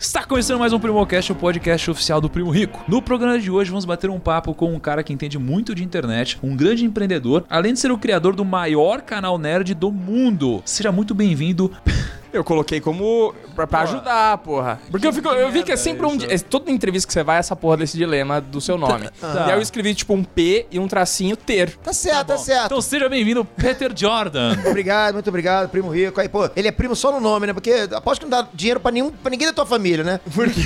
Está começando mais um Primocast, o podcast oficial do Primo Rico. No programa de hoje vamos bater um papo com um cara que entende muito de internet, um grande empreendedor, além de ser o criador do maior canal nerd do mundo. Seja muito bem-vindo. Eu coloquei como pra, pra ajudar, porra. Porque eu, fico, eu vi que é sempre um. é, Toda entrevista que você vai, é essa porra desse dilema do seu nome. Tá. E aí eu escrevi tipo um P e um tracinho ter. Tá certo, tá, certo. Então seja bem-vindo, Peter Jordan. Obrigado, muito obrigado, primo rico. Aí, pô, ele é primo só no nome, né? Porque aposto que não dá dinheiro pra, nenhum, pra ninguém da tua família, né? Por quê?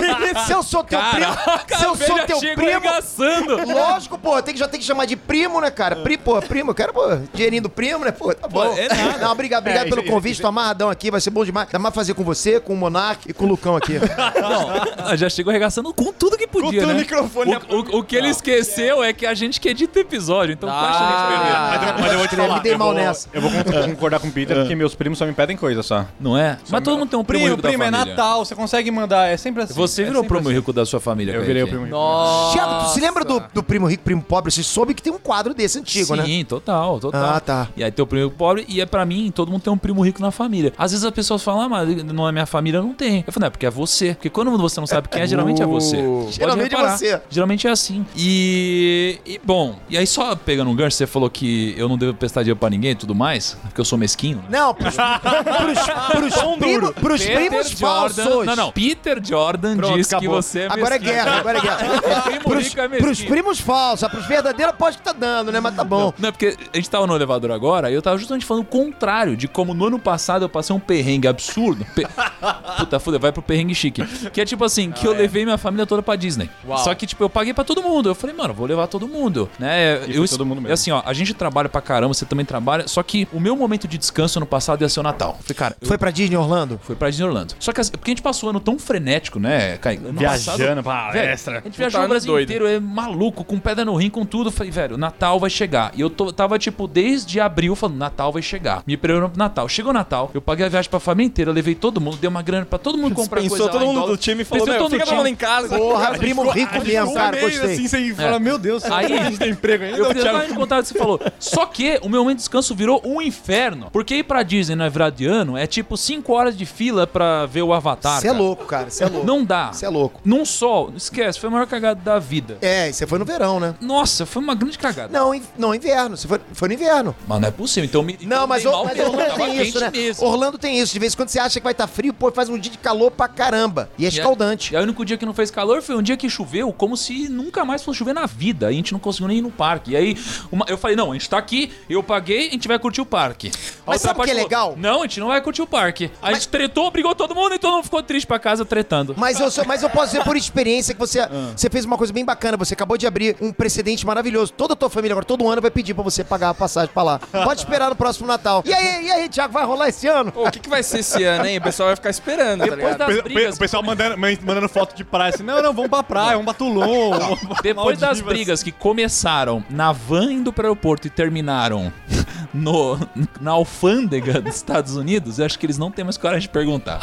Se eu sou teu primo. Se eu sou teu primo. arregaçando. Lógico, pô, tem que, já tem que chamar de primo, né, cara? Pri, pô, primo, eu quero, pô, dinheirinho do primo, né? Pô, tá bom. é nada. Não, obrigado, obrigado É, pelo convite, tô amarradão aqui, vai ser bom demais. Dá mais fazer com você, com o Monark e com o Lucão aqui. Não, já chegou arregaçando com tudo que podia, tudo né? o microfone O, o- o que ele esqueceu é que a gente que edita o episódio, então Ah. baixa a gente primeiro. Mas eu, mas eu vou te falar. Me dei eu mal vou, nessa. Eu vou con- concordar com o Peter, porque meus primos só me pedem coisa só. Não é? Mas todo mundo tem um primo, Primo, rico da primo, é. Natal, você consegue mandar, é sempre assim. Você é virou sempre primo assim. rico da sua família, Eu virei o primo rico. Nossa. Thiago, tu se lembra do, do primo rico, primo pobre? Você soube que tem um quadro desse antigo, né? Sim, total, total. Ah, tá. E aí tem o primo pobre, e é pra mim, todo mundo tem um primo rico na família. Às vezes as pessoas falam, ah, mas não é minha família, não tem. Eu falo, não, é porque é você. Porque quando você não sabe quem é, geralmente é você. Pode Geralmente é reparar. você. Geralmente é assim. E, e, bom, e aí só pegando um gancho, você falou que eu não devo prestar dinheiro pra ninguém e tudo mais, porque eu sou mesquinho. né? Não, pros, pros, pros, primo- pros primos falsos. Não, não. Peter Jordan Pronto, disse que acabou. você é Agora é mesquinho. guerra, agora é guerra. primo pros, é mesquinho. pros primos falsos, pros verdadeiros pode que tá dando, né? Mas tá bom. Não, é porque a gente tava no elevador agora e eu tava justamente falando o contrário de como no ano passado eu passei um perrengue absurdo. Pe- Puta, foda, vai pro perrengue chique. Que é tipo assim, que eu levei minha família toda pra Disney. Uau. Só que, tipo, eu paguei pra todo mundo. Eu falei, mano, vou levar todo mundo. Né? E eu, foi todo mundo mesmo. é assim, ó, a gente trabalha pra caramba, você também trabalha. Só que o meu momento de descanso ano passado ia ser o Natal. Eu falei, cara, eu Foi pra Disney Orlando? fui pra Disney Orlando. Só que assim, porque a gente passou um ano tão frenético, né? Ano Viajando pra velho, palestra. A gente viajou o ano Brasil doido. inteiro, é maluco, com pedra no rim, com tudo. Eu Falei, velho, Natal vai chegar. E eu tô- tava, tipo, desde abril falando, Natal vai chegar. Me preparando pro Natal. Chegou o Natal, eu paguei a viagem pra família inteira, levei todo mundo, dei uma grana pra todo mundo comprar Pensou coisa todo mundo do time e falou, Pensou meu, todo fica todo mundo em casa. Porra, primo rico mesmo, cara, gostei. assim, você fala, meu Deus, Aí- a gente tem emprego ainda? Eu Não, fiz Thiago. exatamente o contrário do que você falou. Só que o meu momento de descanso virou um inferno. Porque ir pra Disney na virada de ano é tipo 5 horas de fila pra ver o Avatar. Você é louco, cara, você é louco. Não dá. Você é louco. Num sol, esquece, foi a maior cagada da vida. É, você foi no verão, né? Nossa, foi uma grande cagada. Não, in- não, inverno. Você foi, foi no inverno. Mas não é possível, então me. então Não, mas, mas mesmo, Orlando tava tem isso, quente né? mesmo. Orlando tem isso. De vez em quando você acha que vai estar frio, pô, faz um dia de calor pra caramba. E é E escaldante. E aí o único dia que não fez calor foi um dia que choveu, como se nunca mais fosse chover na vida. E a gente não conseguiu nem ir no parque. E aí uma- eu falei, não, a gente tá aqui, eu paguei, a gente vai curtir o parque. A Mas sabe o que é falou, legal? Não, a gente não vai curtir o parque. A gente tretou, brigou todo mundo e todo mundo ficou triste pra casa tretando. Mas eu, sou- mas eu posso dizer por experiência que você, Ah. você fez uma coisa bem bacana. Você acabou de abrir um precedente maravilhoso. Toda a tua família agora, todo ano, vai pedir pra você pagar a passagem pra lá. Pode esperar no próximo Natal. E aí, e aí, Thiago, vai rolar esse ano? O que, que vai ser esse ano, hein? O pessoal vai ficar esperando, tá Depois ligado? das brigas. O pessoal mandando, mandando foto de praia assim, não, não, vamos pra praia, vamos pra Toulon. vamos pra Depois das brigas que começaram na van indo pro aeroporto e terminaram no, na alfândega dos Estados Unidos, eu acho que eles não têm mais coragem de perguntar.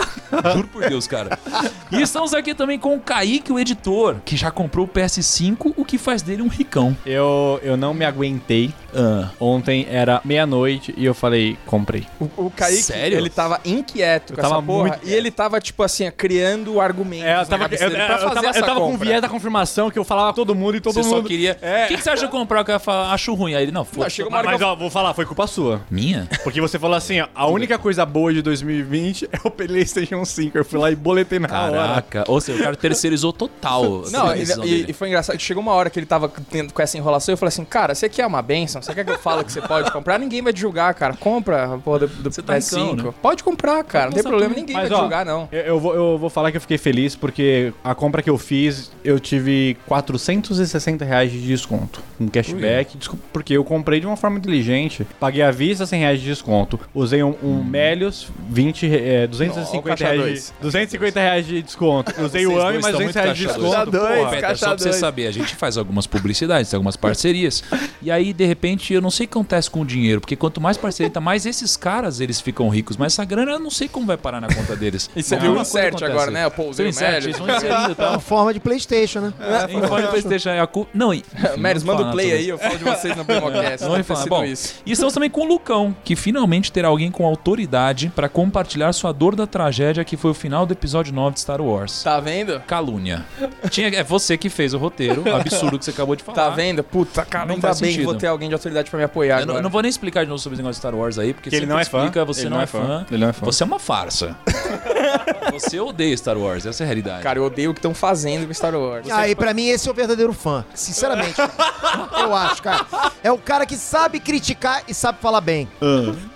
Juro por Deus, cara. E estamos aqui também com o Kaique, o editor, que já comprou o PS5, o que faz dele um ricão. Eu, eu não me aguentei. Ah, Ontem era meia-noite e eu falei, comprei. O, o Kaique, Sério? ele tava inquieto com Eu tava essa porra. muito- E ele tava, tipo assim, criando argumentos É, eu tava, eu, dele eu, pra eu fazer tava, essa eu tava com viés da confirmação que eu falava pra todo mundo e todo você mundo. só queria. O É. que, que você acha de comprar? O cara fala, acho ruim. Aí ele, não, Não, foda Mas que eu... ó, vou falar, foi culpa sua. Minha? Porque você falou assim, ó, a única coisa boa de 2020 é o PlayStation 5. Eu fui lá e boletei na hora. Caraca. Ou seja, o cara terceirizou total. Não, e, e foi engraçado que chegou uma hora que ele tava tendo com essa enrolação e eu falei assim, cara, você quer uma benção? Você quer que eu fale que você pode comprar? Ninguém vai te julgar, cara. Compra a porra do, do tá PS5. ricão, né? Pode comprar, cara. Não tem problema, tudo. ninguém Mas, vai ó, julgar, não. Eu, eu vou, eu vou falar que eu fiquei feliz porque a compra que eu fiz, eu tive 460 reais de desconto. Um cashback, desculpa, porque eu comprei de uma forma inteligente. Paguei à vista 100 reais de desconto. Usei um, um Melios, 20, é, 250 Ó, o caixa reais, dois. de, 250 reais de desconto. Usei o Vocês AMI, dois mais estão 200 muito reais de caixa desconto. dois. porra. Caixa Peter, só pra você saber, a gente faz algumas publicidades, algumas parcerias. E aí, de repente, eu não sei o que acontece com o dinheiro, porque quanto mais parceria, tá, mais esses caras eles ficam ricos. Mas essa grana eu não sei como vai parar na conta deles. E você viu o insert agora, né? O Você viu Paulzinho o insert? Médio. Eles vão inserindo e É tal. uma forma de Playstation, né? Em forma de Playstation é a cu... Não, e... não vou manda o play aí, eu falo de vocês no Primocast. Não falar. sido Bom, isso. e estamos também com o Lucão, que finalmente terá alguém com autoridade pra compartilhar sua dor da tragédia que foi o final do episódio 9 de Star Wars. Tá vendo? Calúnia. Tinha, é você que fez o roteiro, absurdo que você acabou de falar. Tá vendo? Puta, cara, Não ainda faz bem que sentido. vou ter alguém de autoridade pra me apoiar Eu não, agora. eu não vou nem explicar de novo sobre esse negócio de Star Wars aí, porque Que ele não é que fã. explica, você Ele não, é fã. Ele não é fã. Você é uma farsa. você odeia Star Wars, essa é a realidade. Cara, eu odeio o que estão fazendo com Star Wars. Ah, e pra mim esse é o verdadeiro fã. Sinceramente. eu acho, cara. É o cara que sabe criticar e sabe falar bem.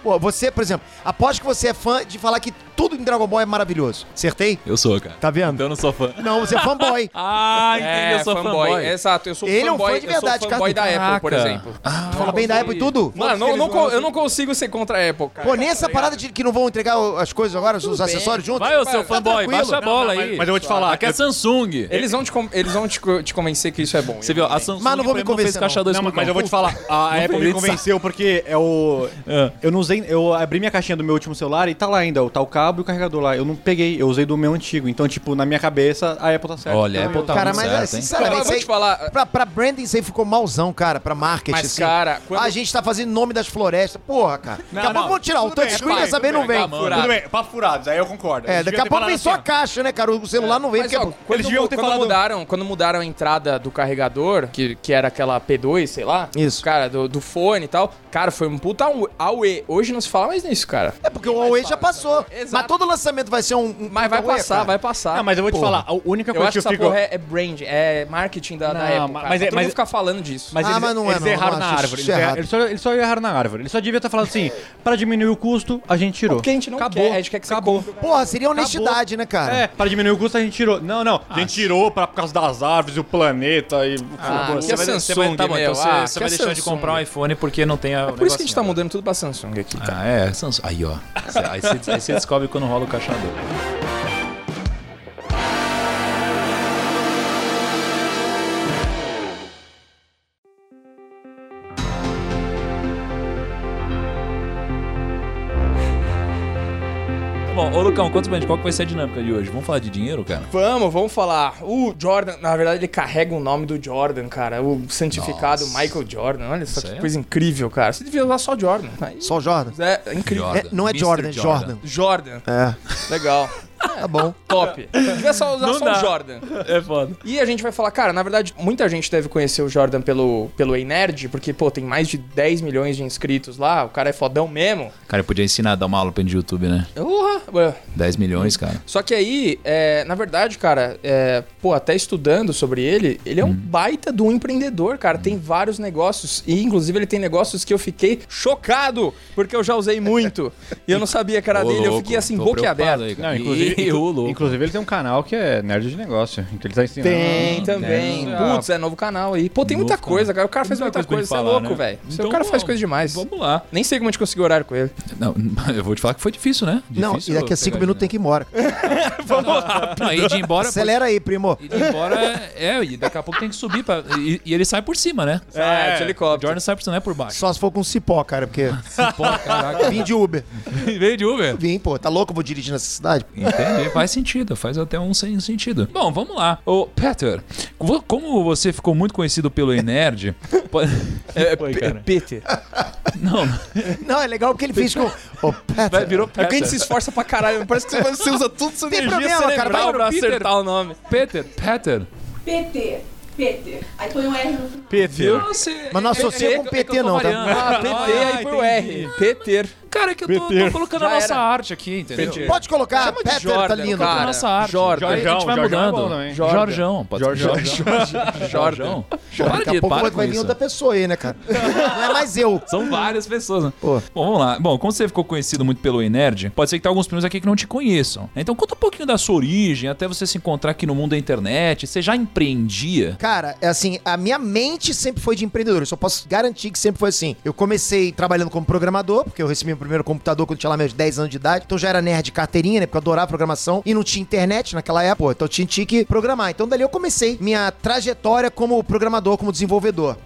Pô, você, por exemplo, aposto que você é fã de falar que tudo em Dragon Ball é maravilhoso. Acertei? Eu sou, cara. Tá vendo? Então eu não sou fã. Não, você é fanboy. Ah, entendi, É, eu sou fanboy. Exato, eu sou Ele é um fanboy, fã de verdade, eu sou fanboy da cara. Apple, por exemplo. Fala bem da Apple e tudo. Mano, não, não eu não consigo ser contra a Apple, cara. Pô, nem essa Tá parada de que não vão entregar as coisas agora, os bem. acessórios juntos. Vai, ô seu Tá fanboy, tranquilo. baixa a bola Não, aí. mas- mas eu vou te falar, Aqui é eu- Samsung. Eles vão te, eles vão te, te convencer que isso é bom. Você viu, a Samsung Mas não vou me convencer, caixa não. 2 Não, com mas eu vou te falar, a Apple me convenceu porque é o. É. Eu não usei. Eu abri minha caixinha do meu último celular e tá lá ainda, tá o cabo e o carregador lá. Eu não peguei, eu usei do meu antigo. Então, tipo, na minha cabeça, a Apple tá certa. Olha, a Apple tá Cara, muito mas é, sinceramente, eu vou te falar. pra, branding isso aí ficou malzão, cara, pra marketing, Mas, assim. cara, A gente tá fazendo nome das florestas. Porra, cara. Não, daqui a pouco não, vão tirar o touchscreen dessa vez não bem. Tudo bem, papo furados, aí eu concordo. É, Eles daqui deviam a ter pouco vem só a assim, ó, caixa, né, cara? O celular não vem Mas, porque... ó, é- quando, Eles deviam ter quando falado- mudaram, quando mudaram a entrada do carregador, que, que era aquela P2, sei lá. Isso. Cara, do, do fone e tal. Cara, foi um puta au- auê. Hoje não se fala mais nisso, cara. É porque o Huawei já passou. Exato. Mas todo lançamento vai ser um... um Mas vai Huawei, passar, cara. vai passar. Não, mas eu vou te Porra. falar, a única Eu coisa acho que que eu essa fico. porra é, é brand, é marketing da, da Não, Apple, mas- cara. mas é- Pra todo mas- mundo ficar falando disso. Mas Ah, eles, mas não é, eles não, erraram não na acho árvore. isso Eles, erra- errado. eles só, eles só erraram na árvore. Eles só deviam ter falado assim: para diminuir o custo, a gente tirou. Porque a gente não Acabou. quer, a gente quer que você Acabou. compre. Porra, seria honestidade, né, cara? É, para diminuir o custo a gente tirou. Não, não. A gente tirou pra, por causa das árvores e o planeta e. Ah, você vai, você Samsung, vai, tá bom, meu. então você, Ah, você vai deixar de Samsung. comprar um iPhone porque não tem a. É por isso que a gente tá mudando tudo pra Samsung aqui, cara. Ah, é, Samsung. Aí, ó. Aí você, aí você descobre quando rola o caixador. Ô Lucão, conta pra gente qual que vai ser a dinâmica de hoje. Vamos falar de dinheiro, cara? Vamos, vamos falar. O Jordan, na verdade, ele carrega o nome do Jordan, cara. O santificado Nossa. Michael Jordan. Olha só que Sério? coisa incrível, cara. Você devia usar só Jordan. Aí, Só Jordan. é, é incrível. Jordan. É, não é Mr. Jordan, é Jordan. Jordan. Jordan. É, Legal. Tá bom. Top. Devia só usar Não só dá. o Jordan. É foda. E a gente vai falar, cara, na verdade, muita gente deve conhecer o Jordan pelo, pelo Ei Nerd, porque, pô, tem mais de 10 milhões de inscritos lá, o cara é fodão mesmo. Cara, eu podia ensinar a dar uma aula pra ele de YouTube, né? Ué. 10 milhões, cara. Só que aí, é, na verdade, cara, é, pô, até estudando sobre ele, ele é Hum. um baita de um empreendedor, cara. Tem vários negócios. E, inclusive, ele tem negócios que eu fiquei chocado, porque eu já usei muito. e eu não sabia que era Ô, dele. Eu louco, fiquei assim, boquiaberto. cara. Não, inclusive, E, louco. inclusive ele tem um canal que é nerd de negócio, que ele tá ensinando. Tem também. tem. Putz, é novo canal aí. Pô, tem Novo muita canal. coisa, cara. O cara Tem faz muita coisa Você é louco, né? velho. Então, o cara faz vamos- coisa demais. Vamos lá. Nem sei como a gente conseguiu horário com ele. Não, eu vou te falar que foi difícil, né? Não, Difícil e daqui a cinco pegar minutos tem de- que ir embora. Não, ir de embora. Acelera aí, primo. Ir de embora é, é, e daqui a pouco tem que subir. Pra, e, e ele sai por cima, né? É, de O helicóptero. Jordan sai por cima, não é por baixo. Só se for com cipó, cara, porque Pô, caraca. vim de Uber. Veio de Uber. Vim, pô, tá louco, eu vou dirigir nessa cidade? Entendi, faz sentido, faz até um sem sentido. Bom, vamos lá. Ô, Peter, como você ficou muito conhecido pelo Enerd, pode... É, Foi, cara. Peter. não, Não, é legal porque ele fez com. Ô, Peter, vai, virou É Peter. gente se esforça pra caralho. Parece que você, usa tudo sua energia problema, cara, cerebral vai, pra Peter. acertar o nome. Peter, Peter. PT. Peter. Aí põe um R no final. Peter. Você... Mas não associa com é que PT, eu tô não, tá? Ah, PT, aí foi o R. Peter. Cara, é que eu tô, tô colocando a Já nossa era. arte aqui, entendeu? Peter. Pode colocar, Chama Peter Jordan, tá lindo. cara. a nossa arte. Jordan. Aí a gente vai Jorjão, Jorjão é mudando. bom. Jordan. Jorjão. Pode ser Jorjão. Jorjão. Jorjão. Daqui a pouco para vai, com vir outra pessoa aí, né, cara? Não é mais eu. São várias pessoas, né? Pô. Bom, vamos lá. Bom, como você ficou conhecido muito pelo Enerd, pode ser que tenha alguns primos aqui que não te conheçam. Então conta um pouquinho da sua origem, até você se encontrar aqui no mundo da internet. Você já empreendia? Cara, é assim, a minha mente sempre foi de empreendedor. Eu só posso garantir que sempre foi assim. Eu comecei trabalhando como programador, porque eu recebi primeiro computador quando tinha lá meus 10 anos de idade. Então já era nerd de carteirinha, né? Porque eu adorava programação. E não tinha internet naquela época, então eu tinha, tinha que programar. Então dali eu comecei minha trajetória como programador, como desenvolvedor.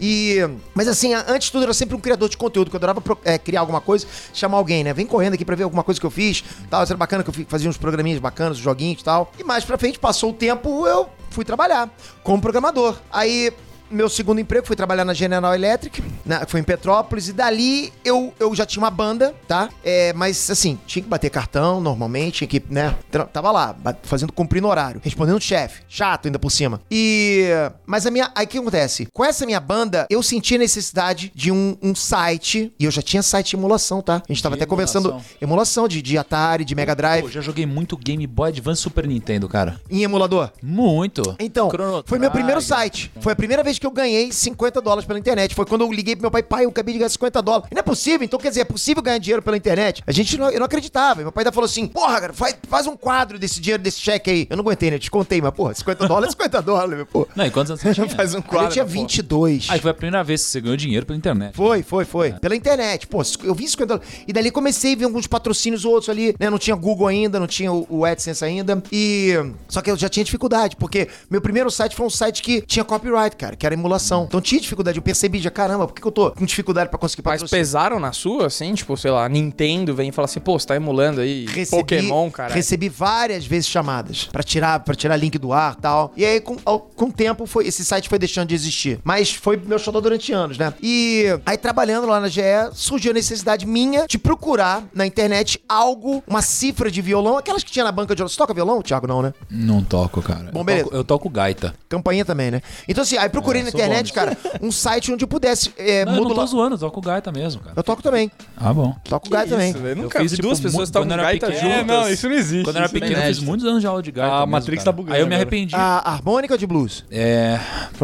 E. Mas assim, antes de tudo, eu era sempre um criador de conteúdo, que eu adorava é, criar alguma coisa, chamar alguém, né? Vem correndo aqui pra ver alguma coisa que eu fiz. Tal, era bacana que eu fazia uns programinhas bacanas, joguinhos e tal. E mais pra frente, passou o tempo, eu fui trabalhar como programador. Aí meu segundo emprego foi trabalhar na General Electric, na, foi em Petrópolis, e dali eu, eu já tinha uma banda, tá? É, mas assim, tinha que bater cartão normalmente, tinha que, né? Tava lá, fazendo, cumprindo horário, respondendo o chefe, chato ainda por cima. E. Mas a minha. Aí o que acontece? Com essa minha banda, eu senti a necessidade de um, um site, e eu já tinha site de emulação, tá? A gente tava De até conversando. emulação. Emulação de, de Atari, de Mega Drive, Pô, já joguei muito Game Boy Advance Super Nintendo, cara. em emulador. Muito. Então, Chrono foi meu primeiro site. Foi a primeira vez que eu ganhei 50 dólares pela internet. Foi quando eu liguei pro meu pai, pai, eu acabei de ganhar 50 dólares. E não é possível, então quer dizer, é possível ganhar dinheiro pela internet? A gente não, eu não acreditava. E meu pai ainda falou assim: porra, cara, faz, faz um quadro desse dinheiro, desse cheque aí. Eu não aguentei, né? Eu descontei, mas, porra, 50 dólares é 50 dólares, meu, pô. Não, e quantos anos você tinha? Faz um quadro. eu tinha pô. 22. Aí foi a primeira vez que você ganhou dinheiro pela internet. Foi, foi, foi. Pela internet. Pô, eu vi 50 dólares. E dali comecei a ver alguns patrocínios outros ali, né? Não tinha Google ainda, não tinha o, o AdSense ainda. E. Só que eu já tinha dificuldade, porque meu primeiro site foi um site que tinha copyright, cara, que era emulação. Então tinha dificuldade. Eu percebi já, caramba, por que, que eu tô com dificuldade pra conseguir Mas pesaram na sua, assim? Tipo, sei lá, Nintendo vem e fala assim, pô, você tá emulando aí Pokémon, cara. Recebi várias vezes chamadas pra tirar, para tirar link do ar, tal. E aí com, ao- com o tempo foi esse site foi deixando de existir. Mas foi meu xodó durante anos, né? E aí trabalhando lá na GE, surgiu a necessidade minha de procurar na internet algo, uma cifra de violão, aquelas que tinha na banca de violão. Você toca violão, Thiago, não, né? Não toco, cara. Bom, Eu beleza. toco- Eu toco gaita. Campainha também, né? Então assim, aí procurei É, na internet, bom cara, um site onde eu pudesse é, Não, eu não tô modular. zoando, eu toco gaita mesmo, cara. Eu toco também. Ah, bom. Toco gaita também. Isso, velho. Eu Nunca fiz, vi tipo, duas pessoas tocam eu gaita pequeno. juntas. É, não, isso não existe. Quando eu era é pequeno, eu fiz muitos anos de aula de gaita. A mesmo, Matrix cara. tá bugando Aí eu me arrependi. A harmônica de blues? É.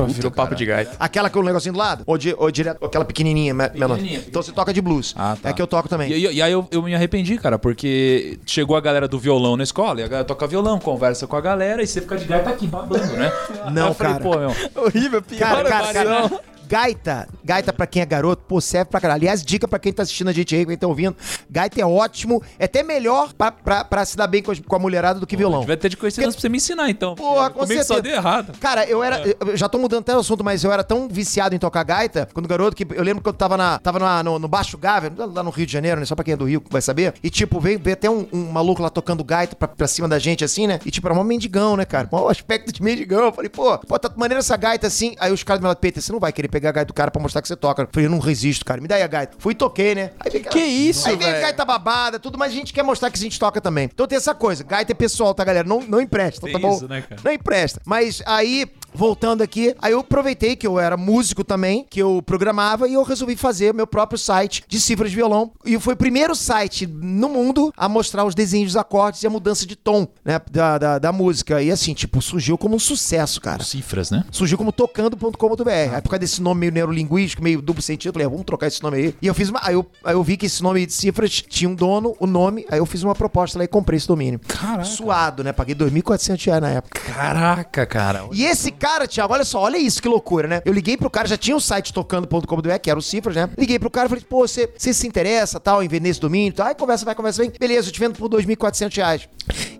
Virou papo de gaita. Aquela com o negocinho do lado? Ou, direto, aquela pequenininha, me- menor? Pequenininha, Então você toca de blues. Ah, tá. É que eu toco também. E, aí eu, eu me arrependi, cara, porque chegou a galera do violão na escola, e a galera toca violão, conversa com a galera, e você fica de gaita aqui babando, né? Não, Aí eu falei, cara. pô, meu. Horrível, pior Cara, cara, cara. Gaita, gaita pra quem é garoto, pô, serve pra caralho. Aliás, dica pra quem tá assistindo a gente aí, quem tá ouvindo. Gaita é ótimo, é até melhor pra, pra, pra se dar bem com, as- com a mulherada do que violão. Vai ter de conhecer nós pra você me ensinar, então. Porra, com Comigo só certeza. deu errado. Cara, eu era. Eu já tô mudando até o assunto, mas eu era tão viciado em tocar gaita quando garoto que eu lembro que eu tava, na, tava na- no, no Baixo Gávea, lá no Rio de Janeiro, né? Só pra quem é do Rio vai saber. E tipo, veio, veio até um, um maluco lá tocando gaita pra, pra cima da gente, assim, né? E tipo, era mó mendigão, né, cara? Mó aspecto de mendigão. Eu falei, pô, pô, tá maneiro essa gaita assim. Aí os caras me falaram, Peter, você não vai querer pegar a gaita do cara pra mostrar que você toca. Eu falei, eu não resisto, cara. Me dá aí a gaita. Fui e toquei, né? Aí Que isso, Aí vem velho? gaita babada, tudo, mas a gente quer mostrar que a gente toca também. Então tem essa coisa, gaita é pessoal, tá, galera? Não, não empresta, Tem tá bom? isso, né, cara? Não empresta. Mas aí, voltando aqui, aí eu aproveitei que eu era músico também, que eu programava, e eu resolvi fazer meu próprio site de cifras de violão. E foi o primeiro site no mundo a mostrar os desenhos dos acordes e a mudança de tom, né, da, da, da música. E assim, tipo, surgiu como um sucesso, cara. Cifras, né? Surgiu como tocando.com.br. Aí por causa desse nome meio neurolinguístico, meio duplo sentido, eu falei, ah, vamos trocar esse nome aí. E eu fiz uma. Aí eu, aí eu vi que esse nome de cifras tinha um dono, o nome, aí eu fiz uma proposta lá e comprei esse domínio. Caraca. Suado, né? Paguei 2.400 reais na época. Caraca, cara. E esse cara, Thiago, olha só, olha isso, que loucura, né? Eu liguei pro cara, já tinha o site tocando.com.br, que era o Cifras, né? Liguei pro cara e falei, pô, você, você se interessa, tal, em vender esse domínio, tal? Aí conversa, vai, conversa, vem. Beleza, eu te vendo por 2.400 reais.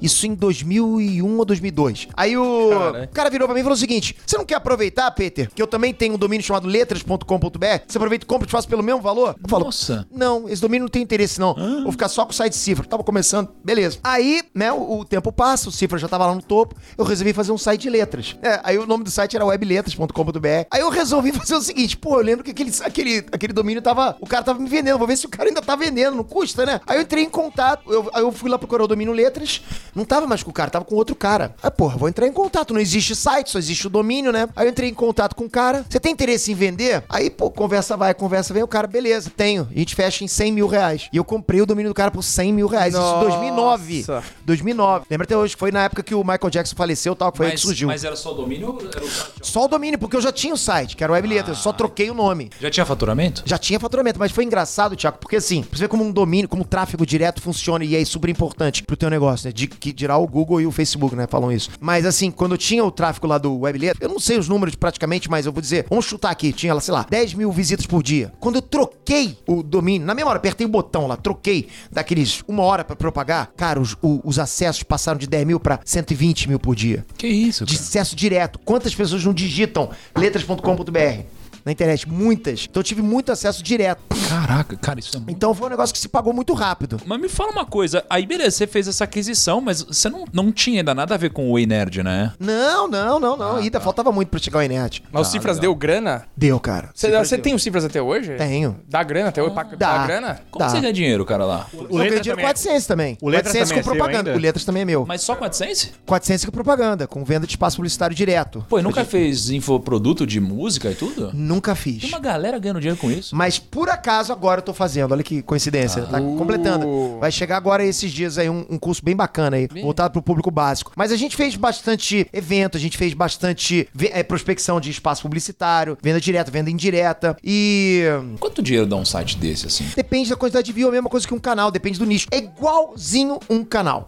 Isso em 2001 ou 2002. Aí o Caralho. o cara virou pra mim e falou o seguinte, você não quer aproveitar, Peter, que eu também tenho um domínio chamado letras.com.br? Você aproveita e compra e te faço pelo mesmo valor? Eu falo, Nossa. não, esse domínio não tem interesse, não. Vou ficar só com o site cifra. Tava começando, beleza. Aí, né, o, o tempo passa, o cifra já tava lá no topo. Eu resolvi fazer um site de letras. É, aí o nome do site era webletras.com.br. Aí eu resolvi fazer o seguinte, pô, eu lembro que aquele, aquele, aquele domínio tava. O cara tava me vendendo. Vou ver se o cara ainda tá vendendo, não custa, né? Aí eu entrei em contato, eu, aí eu fui lá procurar o domínio letras. Não tava mais com o cara, tava com outro cara. Aí, porra, vou entrar em contato. Não existe site, só existe o domínio, né? Aí eu entrei em contato com o cara. Você tem interesse em vender? Aí, pô, conversa vai, conversa vem. O cara, beleza, tenho. A gente fecha em 100 mil reais. E eu comprei o domínio do cara por 100 mil reais. Isso em Nossa. 2009. 2009. Lembra até hoje, foi na época que o Michael Jackson faleceu tal, que foi aí que surgiu. mas era só o domínio era o site? Só o domínio, porque eu já tinha o site, que era o Web Letras, eu só troquei o nome. Já tinha faturamento? Já tinha faturamento, mas foi engraçado, Thiago, porque assim, pra você ver como um domínio, como o tráfego direto funciona e é super importante pro teu negócio, né? De que dirá o Google e o Facebook, né? Falam isso. Mas assim, quando eu tinha o tráfego lá do Webletter, eu não sei os números praticamente, mas eu vou dizer, vamos chutar aqui, tinha lá, sei lá, 10 mil visitas por dia. Quando eu troquei o domínio, na mesma hora, apertei o botão lá, troquei daqueles uma hora pra propagar, cara, os, os acessos passaram de 10 mil pra 120 mil por dia. Que isso, De cara? acesso direto. Quantas pessoas não digitam letras.com.br? Na internet, muitas. Então eu tive muito acesso direto. Caraca, cara, isso é muito... Então foi um negócio que se pagou muito rápido. Mas me fala uma coisa, aí beleza, você fez essa aquisição, mas você não, não tinha ainda nada a ver com o Way Nerd, né? Não, não, não, Ah, não. ainda tá. faltava muito pra chegar ao Inet. Mas o Cifras deu grana? Deu, cara. Você Cifras você deu. tem os Cifras até hoje? Tenho. Dá grana até hoje? Pra- Dá. Dá grana? Como Tá. você ganha dinheiro, cara, lá? O Eu ganhei dinheiro também com é- 400 também. O Letras 400 também com é propaganda. ainda? O Letras também é meu. Mas só com AdSense? 400 com propaganda, com venda de espaço publicitário direto. Pô, e nunca fez infoproduto de música e tudo? Nunca Tem fiz. uma galera ganhando dinheiro com isso. Mas por acaso agora eu tô fazendo. Olha que coincidência. Tá completando. Vai chegar agora esses dias aí um, um curso bem bacana aí, voltado pro público básico. Mas a gente fez bastante evento, a gente fez bastante é, prospecção de espaço publicitário, venda direta, venda indireta. E. Quanto dinheiro dá um site desse, assim? Depende da quantidade de view, a mesma coisa que um canal, depende do nicho. É igualzinho um canal.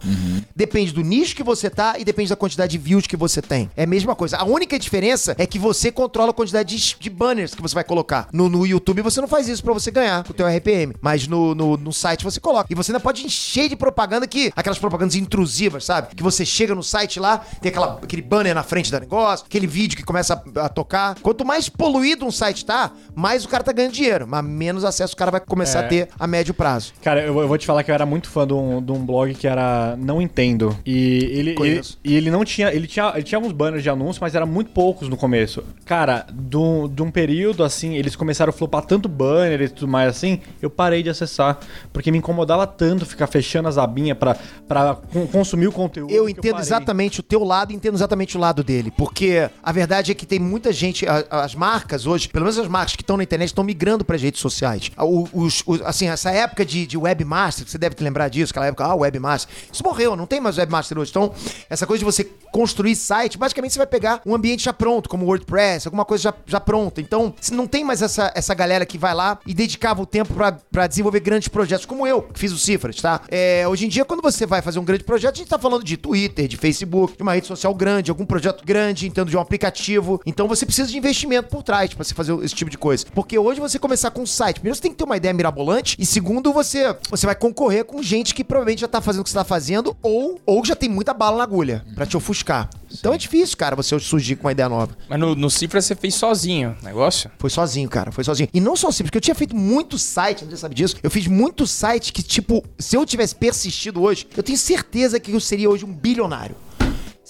Depende do nicho que você tá e depende da quantidade de views que você tem. É a mesma coisa. A única diferença é que você controla a quantidade de, de banners que você vai colocar. No, no YouTube você não faz isso pra você ganhar o teu RPM, mas no, no, no site você coloca. E você ainda pode encher de propaganda que aquelas propagandas intrusivas, sabe? Que você chega no site lá, tem aquela, aquele banner na frente do negócio, aquele vídeo que começa a, a tocar. Quanto mais poluído um site tá, mais o cara tá ganhando dinheiro, mas menos acesso o cara vai começar É. a ter a médio prazo. Cara, eu, eu vou te falar que eu era muito fã de um, de um blog que era Não Entendo. E ele, ele, e ele não tinha. Ele tinha, ele tinha alguns banners de anúncio, mas eram muito poucos no começo. Cara, de um, um período assim, eles começaram a flopar tanto banner e tudo mais assim, eu parei de acessar. Porque me incomodava tanto ficar fechando as abinhas pra, pra con- consumir o conteúdo. Eu entendo parei. exatamente o teu lado e entendo exatamente o lado dele. Porque a verdade é que tem muita gente, a- as marcas hoje, pelo menos as marcas que estão na internet, estão migrando para as redes sociais. O- Os, os- assim, essa época de, de webmaster, você deve te lembrar disso, aquela época, ah, webmaster. Isso morreu, não tem mais webmaster hoje. Então, essa coisa de você construir site, basicamente você vai pegar um ambiente já pronto, como WordPress, alguma coisa já, já pronta. Então, não tem mais essa, essa galera que vai lá e dedicava o tempo pra desenvolver grandes projetos, como eu, que fiz o Cifras, tá? É, hoje em dia, quando você vai fazer um grande projeto, a gente tá falando de Twitter, de Facebook, de uma rede social grande, algum projeto grande, entendo de um aplicativo. Então você precisa de investimento por trás pra você fazer esse tipo de coisa. Porque hoje você começar com um site, primeiro você tem que ter uma ideia mirabolante, e segundo, você, você vai concorrer com gente que provavelmente já tá fazendo o que você tá fazendo, ou, ou já tem muita bala na agulha pra te ofuscar. Então é difícil, cara, você surgir com uma ideia nova. Mas no, no Cifras você fez sozinho negócio? Foi sozinho, cara. Foi sozinho. E não só assim, porque eu tinha feito muito site, você sabe disso. Eu fiz muito site que, tipo, se eu tivesse persistido hoje, eu tenho certeza que eu seria hoje um bilionário.